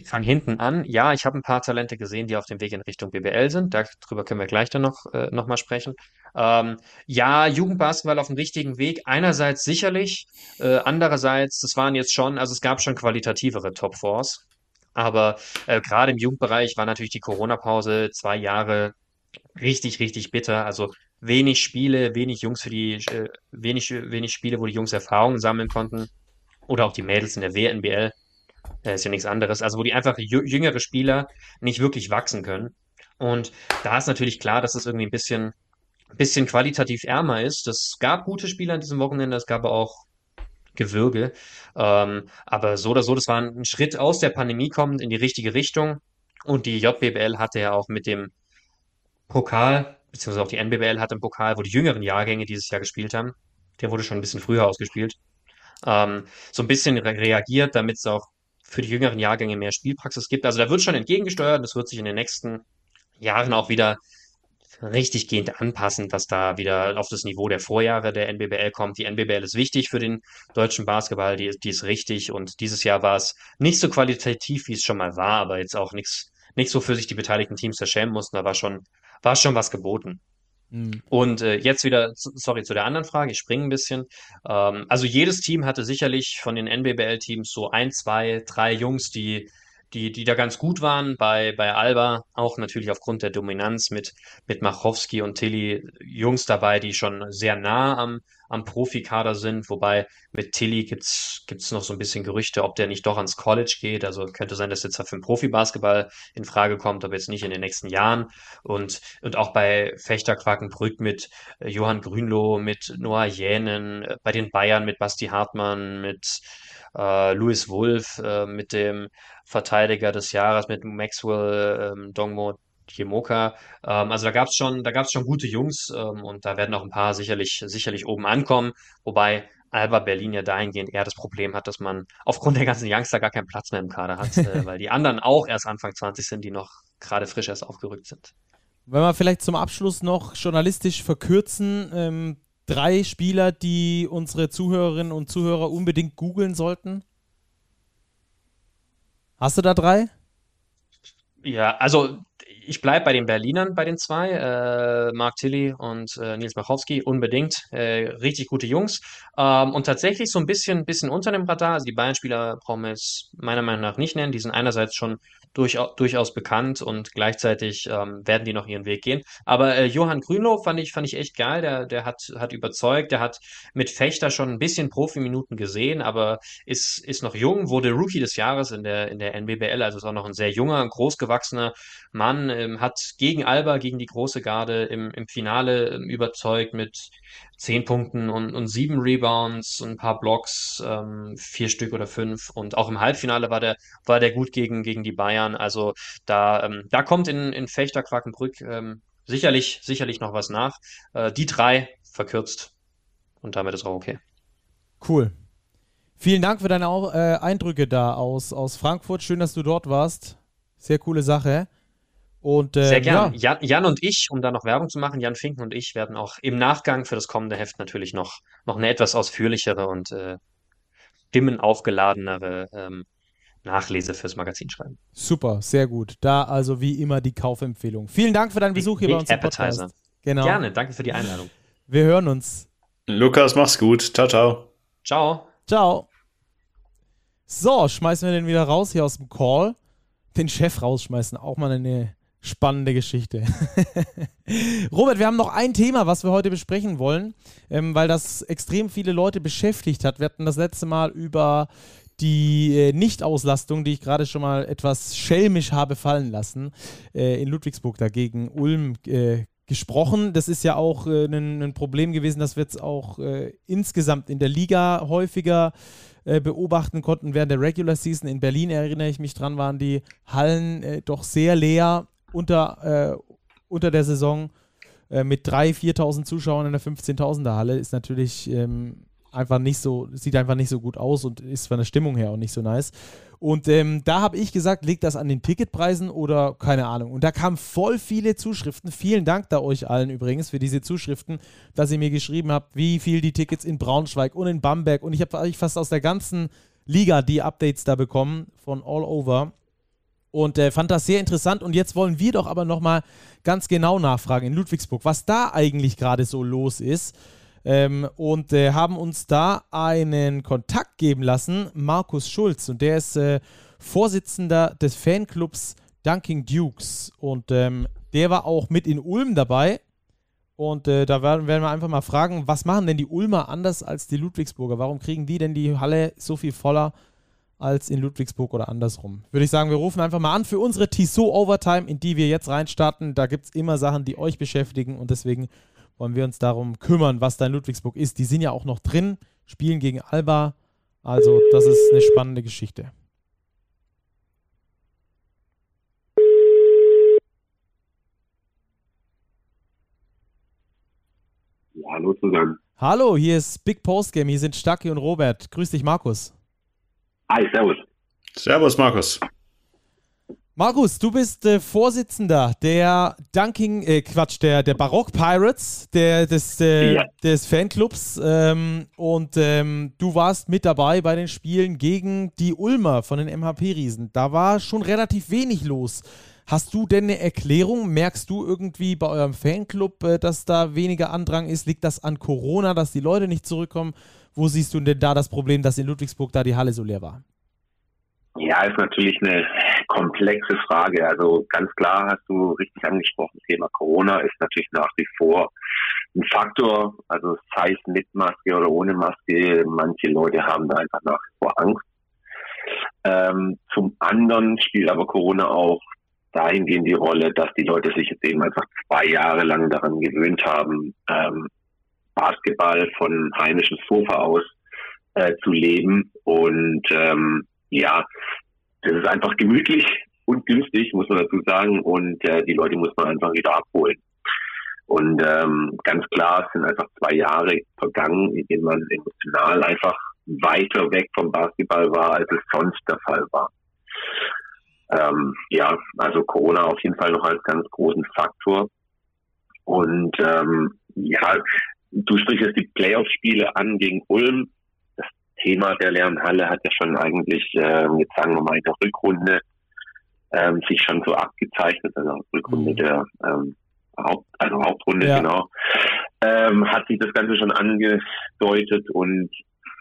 Ich fange hinten an. Ja, ich habe ein paar Talente gesehen, die auf dem Weg in Richtung BWL sind. Darüber können wir gleich dann noch, äh, noch sprechen. Ähm, ja, Jugendbasketball auf dem richtigen Weg. Einerseits sicherlich, äh, andererseits, das waren jetzt schon, also es gab schon qualitativere Top Fours. Aber äh, gerade im Jugendbereich war natürlich die Corona-Pause zwei Jahre richtig, richtig bitter. Also wenig Spiele, wenig Jungs für die, äh, wenig, wenig Spiele, wo die Jungs Erfahrungen sammeln konnten. Oder auch die Mädels in der WNBL. Äh, ist ja nichts anderes. Also wo die einfach jüngere Spieler nicht wirklich wachsen können. Und da ist natürlich klar, dass es irgendwie ein bisschen, ein bisschen qualitativ ärmer ist. Es gab gute Spieler an diesem Wochenende, es gab auch Gewürge. Ähm, aber so oder so, das war ein Schritt aus der Pandemie kommend in die richtige Richtung. Und die JBL hatte ja auch mit dem Pokal, beziehungsweise auch die NBBL hatte einen Pokal, wo die jüngeren Jahrgänge dieses Jahr gespielt haben. Der wurde schon ein bisschen früher ausgespielt. Ähm, so ein bisschen re reagiert, damit es auch für die jüngeren Jahrgänge mehr Spielpraxis gibt. Also da wird schon entgegengesteuert. Das wird sich in den nächsten Jahren auch wieder richtig gehend anpassen, dass da wieder auf das Niveau der Vorjahre der NBBL kommt. Die NBBL ist wichtig für den deutschen Basketball, die, die ist richtig und dieses Jahr war es nicht so qualitativ, wie es schon mal war, aber jetzt auch nichts, nicht so für sich die beteiligten Teams verschämen mussten, da war schon, war schon was geboten. Mhm. Und äh, jetzt wieder, sorry, zu der anderen Frage, ich springe ein bisschen. Ähm, also jedes Team hatte sicherlich von den NBBL-Teams so ein, zwei, drei Jungs, die die, die da ganz gut waren. Bei, bei Alba auch natürlich aufgrund der Dominanz mit, mit Machowski und Tilly Jungs dabei, die schon sehr nah am, am Profikader sind. Wobei mit Tilly gibt's gibt's noch so ein bisschen Gerüchte, ob der nicht doch ans College geht. Also könnte sein, dass jetzt für den Profibasketball in Frage kommt, aber jetzt nicht in den nächsten Jahren. Und, und auch bei Fechter Quakenbrück mit äh, Johann Grünloh, mit Noah Jänen, äh, bei den Bayern mit Basti Hartmann, mit äh, Louis Wolf, äh, mit dem Verteidiger des Jahres mit Maxwell ähm, Dongmo Jemoka. Ähm, also da gab es schon, da gab es schon gute Jungs ähm, und da werden auch ein paar sicherlich, sicherlich oben ankommen. Wobei Alba Berlin ja dahingehend eher das Problem hat, dass man aufgrund der ganzen Youngster gar keinen Platz mehr im Kader hat, äh, [laughs] weil die anderen auch erst Anfang 20 sind, die noch gerade frisch erst aufgerückt sind. Wenn wir vielleicht zum Abschluss noch journalistisch verkürzen, ähm, drei Spieler, die unsere Zuhörerinnen und Zuhörer unbedingt googeln sollten? Hast du da drei? Ja, also ich bleibe bei den Berlinern, bei den zwei, äh, Mark Tilly und äh, Nils Machowski, unbedingt. Äh, richtig gute Jungs. Ähm, und tatsächlich so ein bisschen, bisschen unter dem Radar. Also die Bayern-Spieler brauchen wir jetzt meiner Meinung nach nicht nennen. Die sind einerseits schon durchaus, durchaus bekannt und gleichzeitig ähm, werden die noch ihren Weg gehen. Aber äh, Johann Grünloh fand ich, fand ich echt geil. Der, der hat, hat überzeugt. Der hat mit Fechter schon ein bisschen Profiminuten gesehen, aber ist, ist noch jung, wurde Rookie des Jahres in der, in der NBBL, also ist auch noch ein sehr junger, großgewachsener Mann, ähm, hat gegen Alba, gegen die große Garde im, im Finale ähm, überzeugt mit zehn Punkten und, und sieben Rebounds und ein paar Blocks, ähm, vier Stück oder fünf. Und auch im Halbfinale war der, war der gut gegen, gegen die Bayern. Also da, ähm, da kommt in, in Fechter Quakenbrück ähm, sicherlich, sicherlich noch was nach. Äh, die drei verkürzt. Und damit ist auch okay. Cool. Vielen Dank für deine äh, Eindrücke da aus, aus Frankfurt. Schön, dass du dort warst. Sehr coole Sache. Und, äh, Sehr gern. Ja. Jan, Jan, und ich, um da noch Werbung zu machen, Jan Finken und ich werden auch im Nachgang für das kommende Heft natürlich noch, noch eine etwas ausführlichere und äh, stimmenaufgeladenere ähm, Nachlese fürs Magazin schreiben. Super, sehr gut. Da also wie immer die Kaufempfehlung. Vielen Dank für deinen Besuch hier bei uns im Podcast. Genau. Gerne, danke für die Einladung. Wir hören uns. Lukas, mach's gut. Ciao, ciao. Ciao. Ciao. So, schmeißen wir den wieder raus hier aus dem Call. Den Chef rausschmeißen, auch mal eine Spannende Geschichte. [laughs] Robert, wir haben noch ein Thema, was wir heute besprechen wollen, ähm, weil das extrem viele Leute beschäftigt hat. Wir hatten das letzte Mal über die äh, Nichtauslastung, die ich gerade schon mal etwas schelmisch habe fallen lassen, äh, in Ludwigsburg dagegen Ulm äh, gesprochen. Das ist ja auch ein äh, Problem gewesen, das wir jetzt auch äh, insgesamt in der Liga häufiger äh, beobachten konnten während der Regular Season. In Berlin erinnere ich mich dran, waren die Hallen äh, doch sehr leer unter, äh, unter der Saison äh, mit 3.000, 4.000 Zuschauern in der 15.000er Halle ist natürlich ähm, einfach nicht so, sieht einfach nicht so gut aus und ist von der Stimmung her auch nicht so nice. Und ähm, da habe ich gesagt, liegt das an den Ticketpreisen oder keine Ahnung. Und da kamen voll viele Zuschriften. Vielen Dank da euch allen übrigens für diese Zuschriften, dass ihr mir geschrieben habt, wie viel die Tickets in Braunschweig und in Bamberg. Und ich habe eigentlich fast aus der ganzen Liga die Updates da bekommen von all over und äh, fand das sehr interessant. Und jetzt wollen wir doch aber nochmal ganz genau nachfragen in Ludwigsburg, was da eigentlich gerade so los ist. Ähm, und äh, haben uns da einen Kontakt geben lassen, Markus Schulz. Und der ist äh, Vorsitzender des Fanclubs Dunking Dukes. Und ähm, der war auch mit in Ulm dabei. Und äh, da werden, werden wir einfach mal fragen, was machen denn die Ulmer anders als die Ludwigsburger? Warum kriegen die denn die Halle so viel voller? als in Ludwigsburg oder andersrum. Würde ich sagen, wir rufen einfach mal an für unsere Tissot Overtime, in die wir jetzt reinstarten. Da gibt es immer Sachen, die euch beschäftigen und deswegen wollen wir uns darum kümmern, was da in Ludwigsburg ist. Die sind ja auch noch drin, spielen gegen Alba. Also, das ist eine spannende Geschichte. hallo zusammen. Hallo, hier ist Big Postgame. Hier sind Stacki und Robert. Grüß dich, Markus. Hi, servus. Servus, Markus. Markus, du bist äh, Vorsitzender der Dunking, äh, Quatsch, der, der Barock Pirates, der, des, äh, ja. des Fanclubs. Ähm, und ähm, du warst mit dabei bei den Spielen gegen die Ulmer von den MHP-Riesen. Da war schon relativ wenig los. Hast du denn eine Erklärung? Merkst du irgendwie bei eurem Fanclub, äh, dass da weniger Andrang ist? Liegt das an Corona, dass die Leute nicht zurückkommen? Wo siehst du denn da das Problem, dass in Ludwigsburg da die Halle so leer war? Ja, ist natürlich eine komplexe Frage. Also ganz klar hast du richtig angesprochen, Thema Corona ist natürlich nach wie vor ein Faktor. Also sei es mit Maske oder ohne Maske, manche Leute haben da einfach nach wie vor Angst. Ähm, zum anderen spielt aber Corona auch dahingehend die Rolle, dass die Leute sich jetzt eben einfach zwei Jahre lang daran gewöhnt haben, ähm, Basketball von heimischem Sofa aus äh, zu leben. Und ähm, ja, das ist einfach gemütlich und günstig, muss man dazu sagen. Und äh, die Leute muss man einfach wieder abholen. Und ähm, ganz klar, es sind einfach zwei Jahre vergangen, in denen man emotional einfach weiter weg vom Basketball war, als es sonst der Fall war. Ähm, ja, also Corona auf jeden Fall noch als ganz großen Faktor. Und ähm, ja, du sprichst jetzt die Playoff-Spiele an gegen Ulm. Thema der leeren Halle hat ja schon eigentlich, ähm, jetzt sagen wir mal, in der Rückrunde ähm, sich schon so abgezeichnet, also Rückrunde mhm. der ähm, Haupt, also Hauptrunde, ja. genau, ähm, hat sich das Ganze schon angedeutet und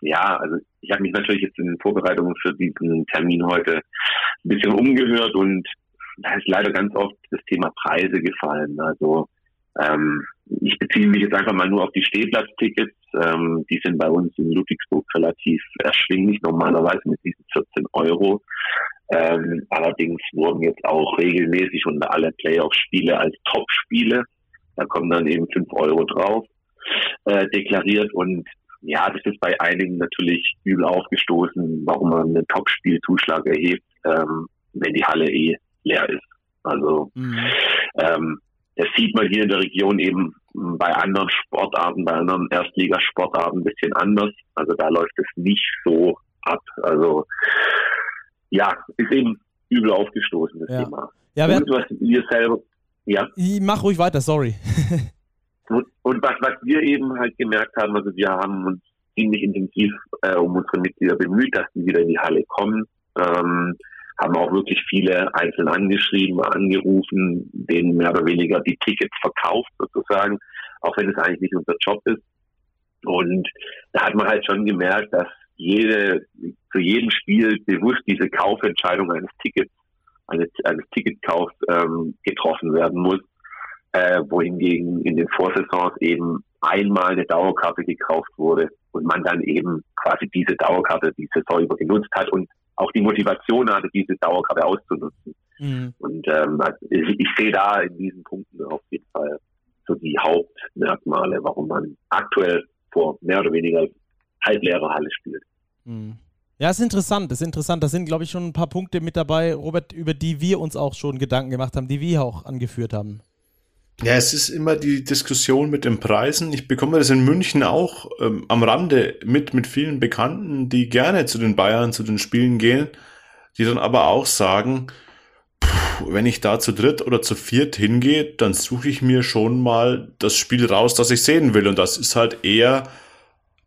ja, also ich habe mich natürlich jetzt in Vorbereitungen für diesen Termin heute ein bisschen umgehört und da ist leider ganz oft das Thema Preise gefallen. Also ähm, ich beziehe mich jetzt einfach mal nur auf die Stehplatztickets. Ähm, die sind bei uns in Ludwigsburg relativ erschwinglich, normalerweise mit diesen 14 Euro. Ähm, allerdings wurden jetzt auch regelmäßig unter alle Playoff-Spiele als Top-Spiele, da kommen dann eben 5 Euro drauf, äh, deklariert. Und ja, das ist bei einigen natürlich übel aufgestoßen, warum man einen Top-Spielzuschlag erhebt, ähm, wenn die Halle eh leer ist. Also mhm. ähm, das sieht man hier in der Region eben bei anderen Sportarten, bei anderen Erstligasportarten ein bisschen anders. Also da läuft es nicht so ab. Also ja, ist eben übel aufgestoßen, das ja. Thema. Ja, und was wir selber, ja. Ich mach ruhig weiter, sorry. [laughs] und, und was, was wir eben halt gemerkt haben, also wir haben uns ziemlich intensiv äh, um unsere Mitglieder bemüht, dass die wieder in die Halle kommen. Ähm, haben auch wirklich viele einzeln angeschrieben, angerufen, denen mehr oder weniger die Tickets verkauft sozusagen, auch wenn es eigentlich nicht unser Job ist. Und da hat man halt schon gemerkt, dass jede, zu jedem Spiel bewusst diese Kaufentscheidung eines Tickets, eines, eines Ticketkaufs ähm, getroffen werden muss, äh, wohingegen in den Vorsaisons eben einmal eine Dauerkarte gekauft wurde und man dann eben quasi diese Dauerkarte die Saison über genutzt hat und auch die Motivation hatte, diese Dauerkarte auszunutzen. Mhm. Und ähm, also ich, ich sehe da in diesen Punkten auf jeden Fall so die Hauptmerkmale, warum man aktuell vor mehr oder weniger halbleerer Halle spielt. Mhm. Ja, ist interessant, ist interessant. Da sind, glaube ich, schon ein paar Punkte mit dabei, Robert, über die wir uns auch schon Gedanken gemacht haben, die wir auch angeführt haben. Ja, es ist immer die Diskussion mit den Preisen. Ich bekomme das in München auch ähm, am Rande mit, mit vielen Bekannten, die gerne zu den Bayern, zu den Spielen gehen, die dann aber auch sagen, pff, wenn ich da zu dritt oder zu viert hingehe, dann suche ich mir schon mal das Spiel raus, das ich sehen will. Und das ist halt eher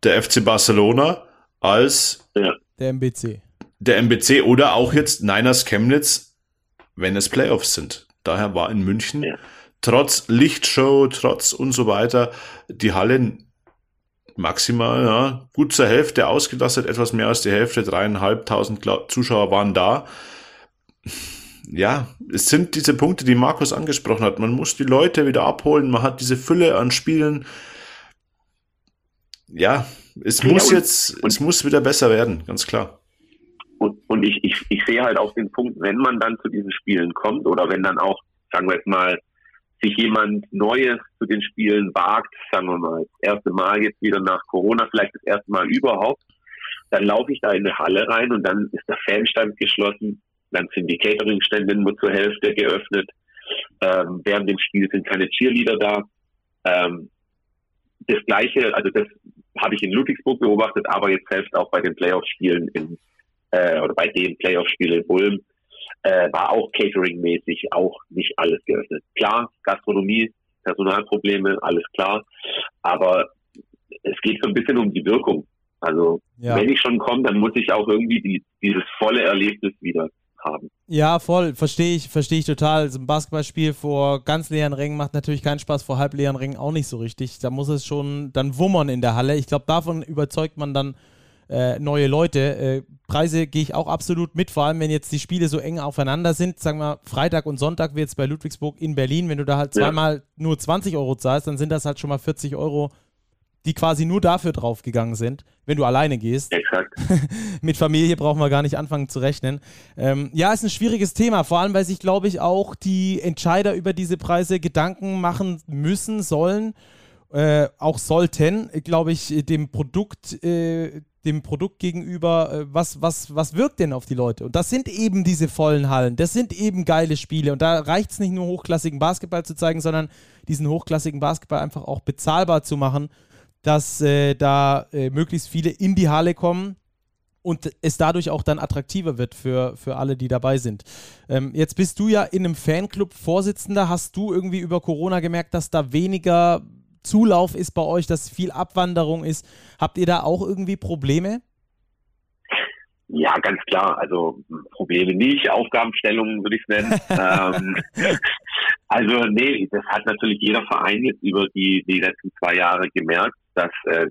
der FC Barcelona als ja. der MBC. Der MBC oder auch jetzt Niners Chemnitz, wenn es Playoffs sind. Daher war in München ja trotz Lichtshow, trotz und so weiter, die Halle maximal ja, gut zur Hälfte ausgelastet, etwas mehr als die Hälfte, dreieinhalbtausend Zuschauer waren da. Ja, es sind diese Punkte, die Markus angesprochen hat. Man muss die Leute wieder abholen, man hat diese Fülle an Spielen. Ja, es ja, muss und, jetzt, und, es muss wieder besser werden, ganz klar. Und, und ich, ich, ich sehe halt auch den Punkt, wenn man dann zu diesen Spielen kommt oder wenn dann auch, sagen wir jetzt mal, sich jemand Neues zu den Spielen wagt, sagen wir mal, das erste Mal jetzt wieder nach Corona, vielleicht das erste Mal überhaupt, dann laufe ich da in eine Halle rein und dann ist der Fanstand geschlossen, dann sind die Cateringstände nur zur Hälfte geöffnet, ähm, während dem Spiel sind keine Cheerleader da. Ähm, das gleiche, also das habe ich in Ludwigsburg beobachtet, aber jetzt selbst auch bei den Playoff-Spielen in äh, oder bei den Playoff-Spielen in Ulm äh, war auch Catering-mäßig auch nicht alles geöffnet. Klar, Gastronomie, Personalprobleme, alles klar, aber es geht so ein bisschen um die Wirkung. Also ja. wenn ich schon komme, dann muss ich auch irgendwie die, dieses volle Erlebnis wieder haben. Ja, voll, verstehe ich, verstehe ich total. So ein Basketballspiel vor ganz leeren Rängen macht natürlich keinen Spaß, vor halb leeren Rängen auch nicht so richtig. Da muss es schon dann wummern in der Halle. Ich glaube, davon überzeugt man dann äh, neue Leute. Äh, Preise gehe ich auch absolut mit, vor allem wenn jetzt die Spiele so eng aufeinander sind. Sagen wir Freitag und Sonntag wie jetzt bei Ludwigsburg in Berlin. Wenn du da halt zweimal ja. nur 20 Euro zahlst, dann sind das halt schon mal 40 Euro, die quasi nur dafür draufgegangen sind, wenn du alleine gehst. Exakt. [laughs] mit Familie brauchen wir gar nicht anfangen zu rechnen. Ähm, ja, ist ein schwieriges Thema, vor allem weil sich, glaube ich, auch die Entscheider über diese Preise Gedanken machen müssen, sollen. Äh, auch sollten, glaube ich, dem Produkt äh, dem Produkt gegenüber, äh, was, was, was wirkt denn auf die Leute? Und das sind eben diese vollen Hallen, das sind eben geile Spiele. Und da reicht es nicht nur hochklassigen Basketball zu zeigen, sondern diesen hochklassigen Basketball einfach auch bezahlbar zu machen, dass äh, da äh, möglichst viele in die Halle kommen und es dadurch auch dann attraktiver wird für, für alle, die dabei sind. Ähm, jetzt bist du ja in einem Fanclub Vorsitzender. Hast du irgendwie über Corona gemerkt, dass da weniger Zulauf ist bei euch, dass viel Abwanderung ist? Habt ihr da auch irgendwie Probleme? Ja, ganz klar. Also Probleme nicht, Aufgabenstellungen würde ich es nennen. [laughs] ähm, also nee, das hat natürlich jeder Verein jetzt über die, die letzten zwei Jahre gemerkt, dass äh,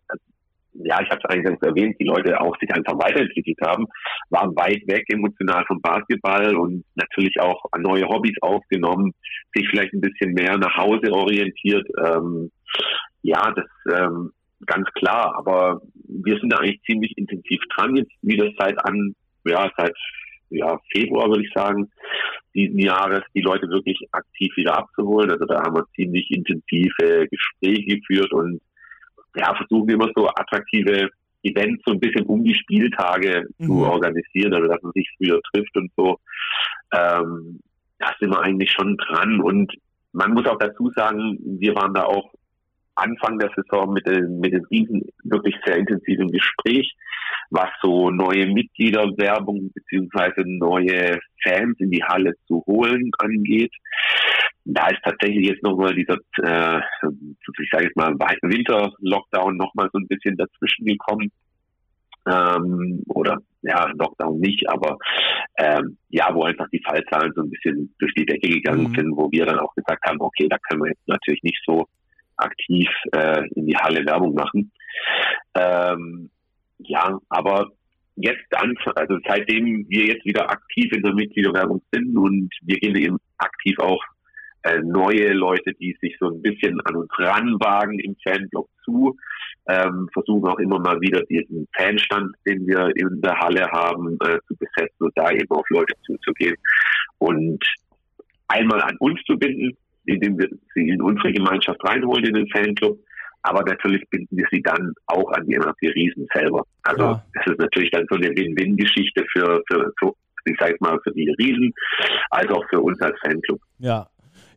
ja, ich habe es eigentlich erwähnt, die Leute auch sich einfach weiterentwickelt haben, waren weit weg emotional vom Basketball und natürlich auch neue Hobbys aufgenommen, sich vielleicht ein bisschen mehr nach Hause orientiert. Ähm, ja, das ähm, ganz klar, aber wir sind da eigentlich ziemlich intensiv dran jetzt wieder seit an, ja, seit ja, Februar würde ich sagen, diesen Jahres die Leute wirklich aktiv wieder abzuholen. Also da haben wir ziemlich intensive Gespräche geführt und ja, versuchen immer so attraktive Events so ein bisschen um die Spieltage mhm. zu organisieren, also dass man sich früher trifft und so. Ähm, da sind wir eigentlich schon dran und man muss auch dazu sagen, wir waren da auch Anfang der Saison mit den, mit den Riesen wirklich sehr intensiv im Gespräch, was so neue Mitgliederwerbung beziehungsweise neue Fans in die Halle zu holen angeht. Da ist tatsächlich jetzt nochmal dieser, äh, ich sage jetzt mal, Winter-Lockdown nochmal so ein bisschen dazwischen gekommen. Ähm, oder ja, Lockdown nicht, aber ähm, ja, wo einfach die Fallzahlen so ein bisschen durch die Decke gegangen mhm. sind, wo wir dann auch gesagt haben, okay, da können wir jetzt natürlich nicht so aktiv äh, in die Halle Werbung machen. Ähm, ja, aber jetzt an, also seitdem wir jetzt wieder aktiv in der Mitgliederwerbung sind und wir gehen eben aktiv auch äh, neue Leute, die sich so ein bisschen an uns ranwagen im Fanblog zu, ähm, versuchen auch immer mal wieder diesen Fanstand, den wir in der Halle haben, äh, zu besetzen und da eben auf Leute zuzugehen und einmal an uns zu binden, indem wir sie in unsere Gemeinschaft reinholen in den Fanclub. Aber natürlich binden wir sie dann auch an die MHP Riesen selber. Also ja. das ist natürlich dann so eine Win-Win-Geschichte für, für, für, ich sag mal, für die Riesen, als auch für uns als Fanclub. Ja,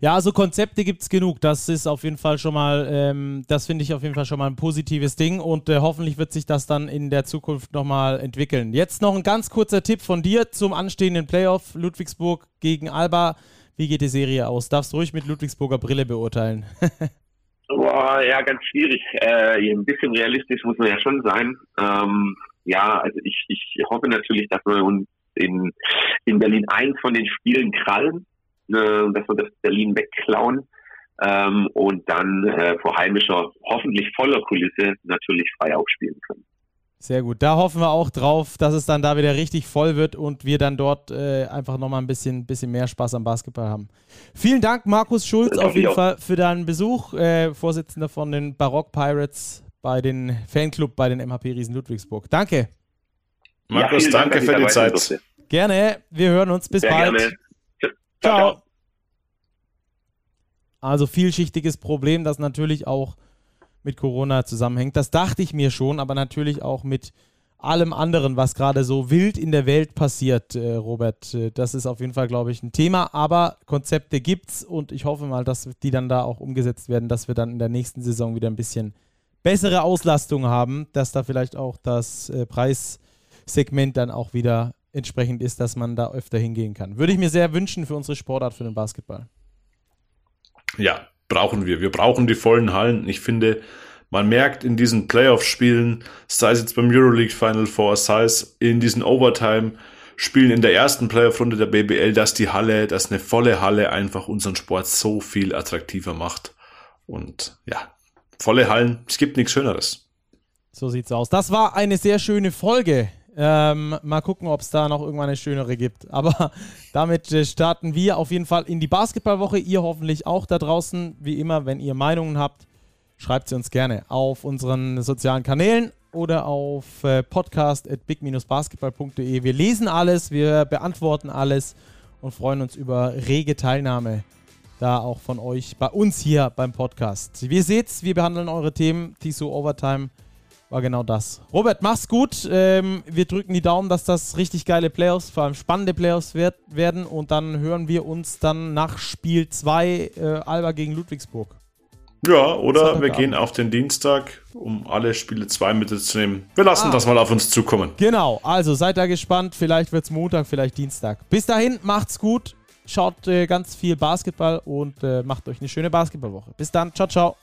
ja, also Konzepte gibt es genug. Das ist auf jeden Fall schon mal, ähm, das finde ich auf jeden Fall schon mal ein positives Ding und äh, hoffentlich wird sich das dann in der Zukunft nochmal entwickeln. Jetzt noch ein ganz kurzer Tipp von dir zum anstehenden Playoff Ludwigsburg gegen Alba. Wie geht die Serie aus? Darfst du ruhig mit Ludwigsburger Brille beurteilen. [laughs] Boah, ja, ganz schwierig. Äh, ein bisschen realistisch muss man ja schon sein. Ähm, ja, also ich, ich hoffe natürlich, dass wir uns in, in Berlin eins von den Spielen krallen, äh, dass wir das Berlin wegklauen ähm, und dann äh, vor heimischer, hoffentlich voller Kulisse natürlich frei aufspielen können. Sehr gut. Da hoffen wir auch drauf, dass es dann da wieder richtig voll wird und wir dann dort äh, einfach nochmal ein bisschen, bisschen mehr Spaß am Basketball haben. Vielen Dank, Markus Schulz, auf jeden Fall für deinen Besuch, äh, Vorsitzender von den Barock Pirates bei den Fanclub bei den MHP Riesen Ludwigsburg. Danke. Markus, ja, danke Dank, für die Zeit. Gerne. Wir hören uns. Bis Sehr bald. Gerne. Ciao. Ciao. Also vielschichtiges Problem, das natürlich auch mit Corona zusammenhängt. Das dachte ich mir schon, aber natürlich auch mit allem anderen, was gerade so wild in der Welt passiert, äh, Robert. Äh, das ist auf jeden Fall, glaube ich, ein Thema. Aber Konzepte gibt's und ich hoffe mal, dass die dann da auch umgesetzt werden, dass wir dann in der nächsten Saison wieder ein bisschen bessere Auslastung haben, dass da vielleicht auch das äh, Preissegment dann auch wieder entsprechend ist, dass man da öfter hingehen kann. Würde ich mir sehr wünschen für unsere Sportart, für den Basketball. Ja, brauchen wir. Wir brauchen die vollen Hallen. Ich finde, man merkt in diesen Playoff-Spielen, sei es jetzt beim Euroleague Final Four, sei es in diesen Overtime-Spielen in der ersten Playoff-Runde der BBL, dass die Halle, dass eine volle Halle einfach unseren Sport so viel attraktiver macht. Und ja, volle Hallen, es gibt nichts Schöneres. So sieht's aus. Das war eine sehr schöne Folge. Ähm, mal gucken, ob es da noch irgendwann eine schönere gibt. Aber [laughs] damit äh, starten wir auf jeden Fall in die Basketballwoche. Ihr hoffentlich auch da draußen. Wie immer, wenn ihr Meinungen habt, schreibt sie uns gerne auf unseren sozialen Kanälen oder auf äh, podcast.big-basketball.de. Wir lesen alles, wir beantworten alles und freuen uns über rege Teilnahme da auch von euch bei uns hier beim Podcast. Wie ihr seht, wir behandeln eure Themen, Tiso Overtime war genau das. Robert, mach's gut. Ähm, wir drücken die Daumen, dass das richtig geile Playoffs, vor allem spannende Playoffs wird, werden. Und dann hören wir uns dann nach Spiel 2 äh, Alba gegen Ludwigsburg. Ja, oder wir gehen auf den Dienstag, um alle Spiele 2 mitzunehmen. Wir lassen ah. das mal auf uns zukommen. Genau, also seid da gespannt. Vielleicht wird's Montag, vielleicht Dienstag. Bis dahin, macht's gut. Schaut äh, ganz viel Basketball und äh, macht euch eine schöne Basketballwoche. Bis dann. Ciao, ciao.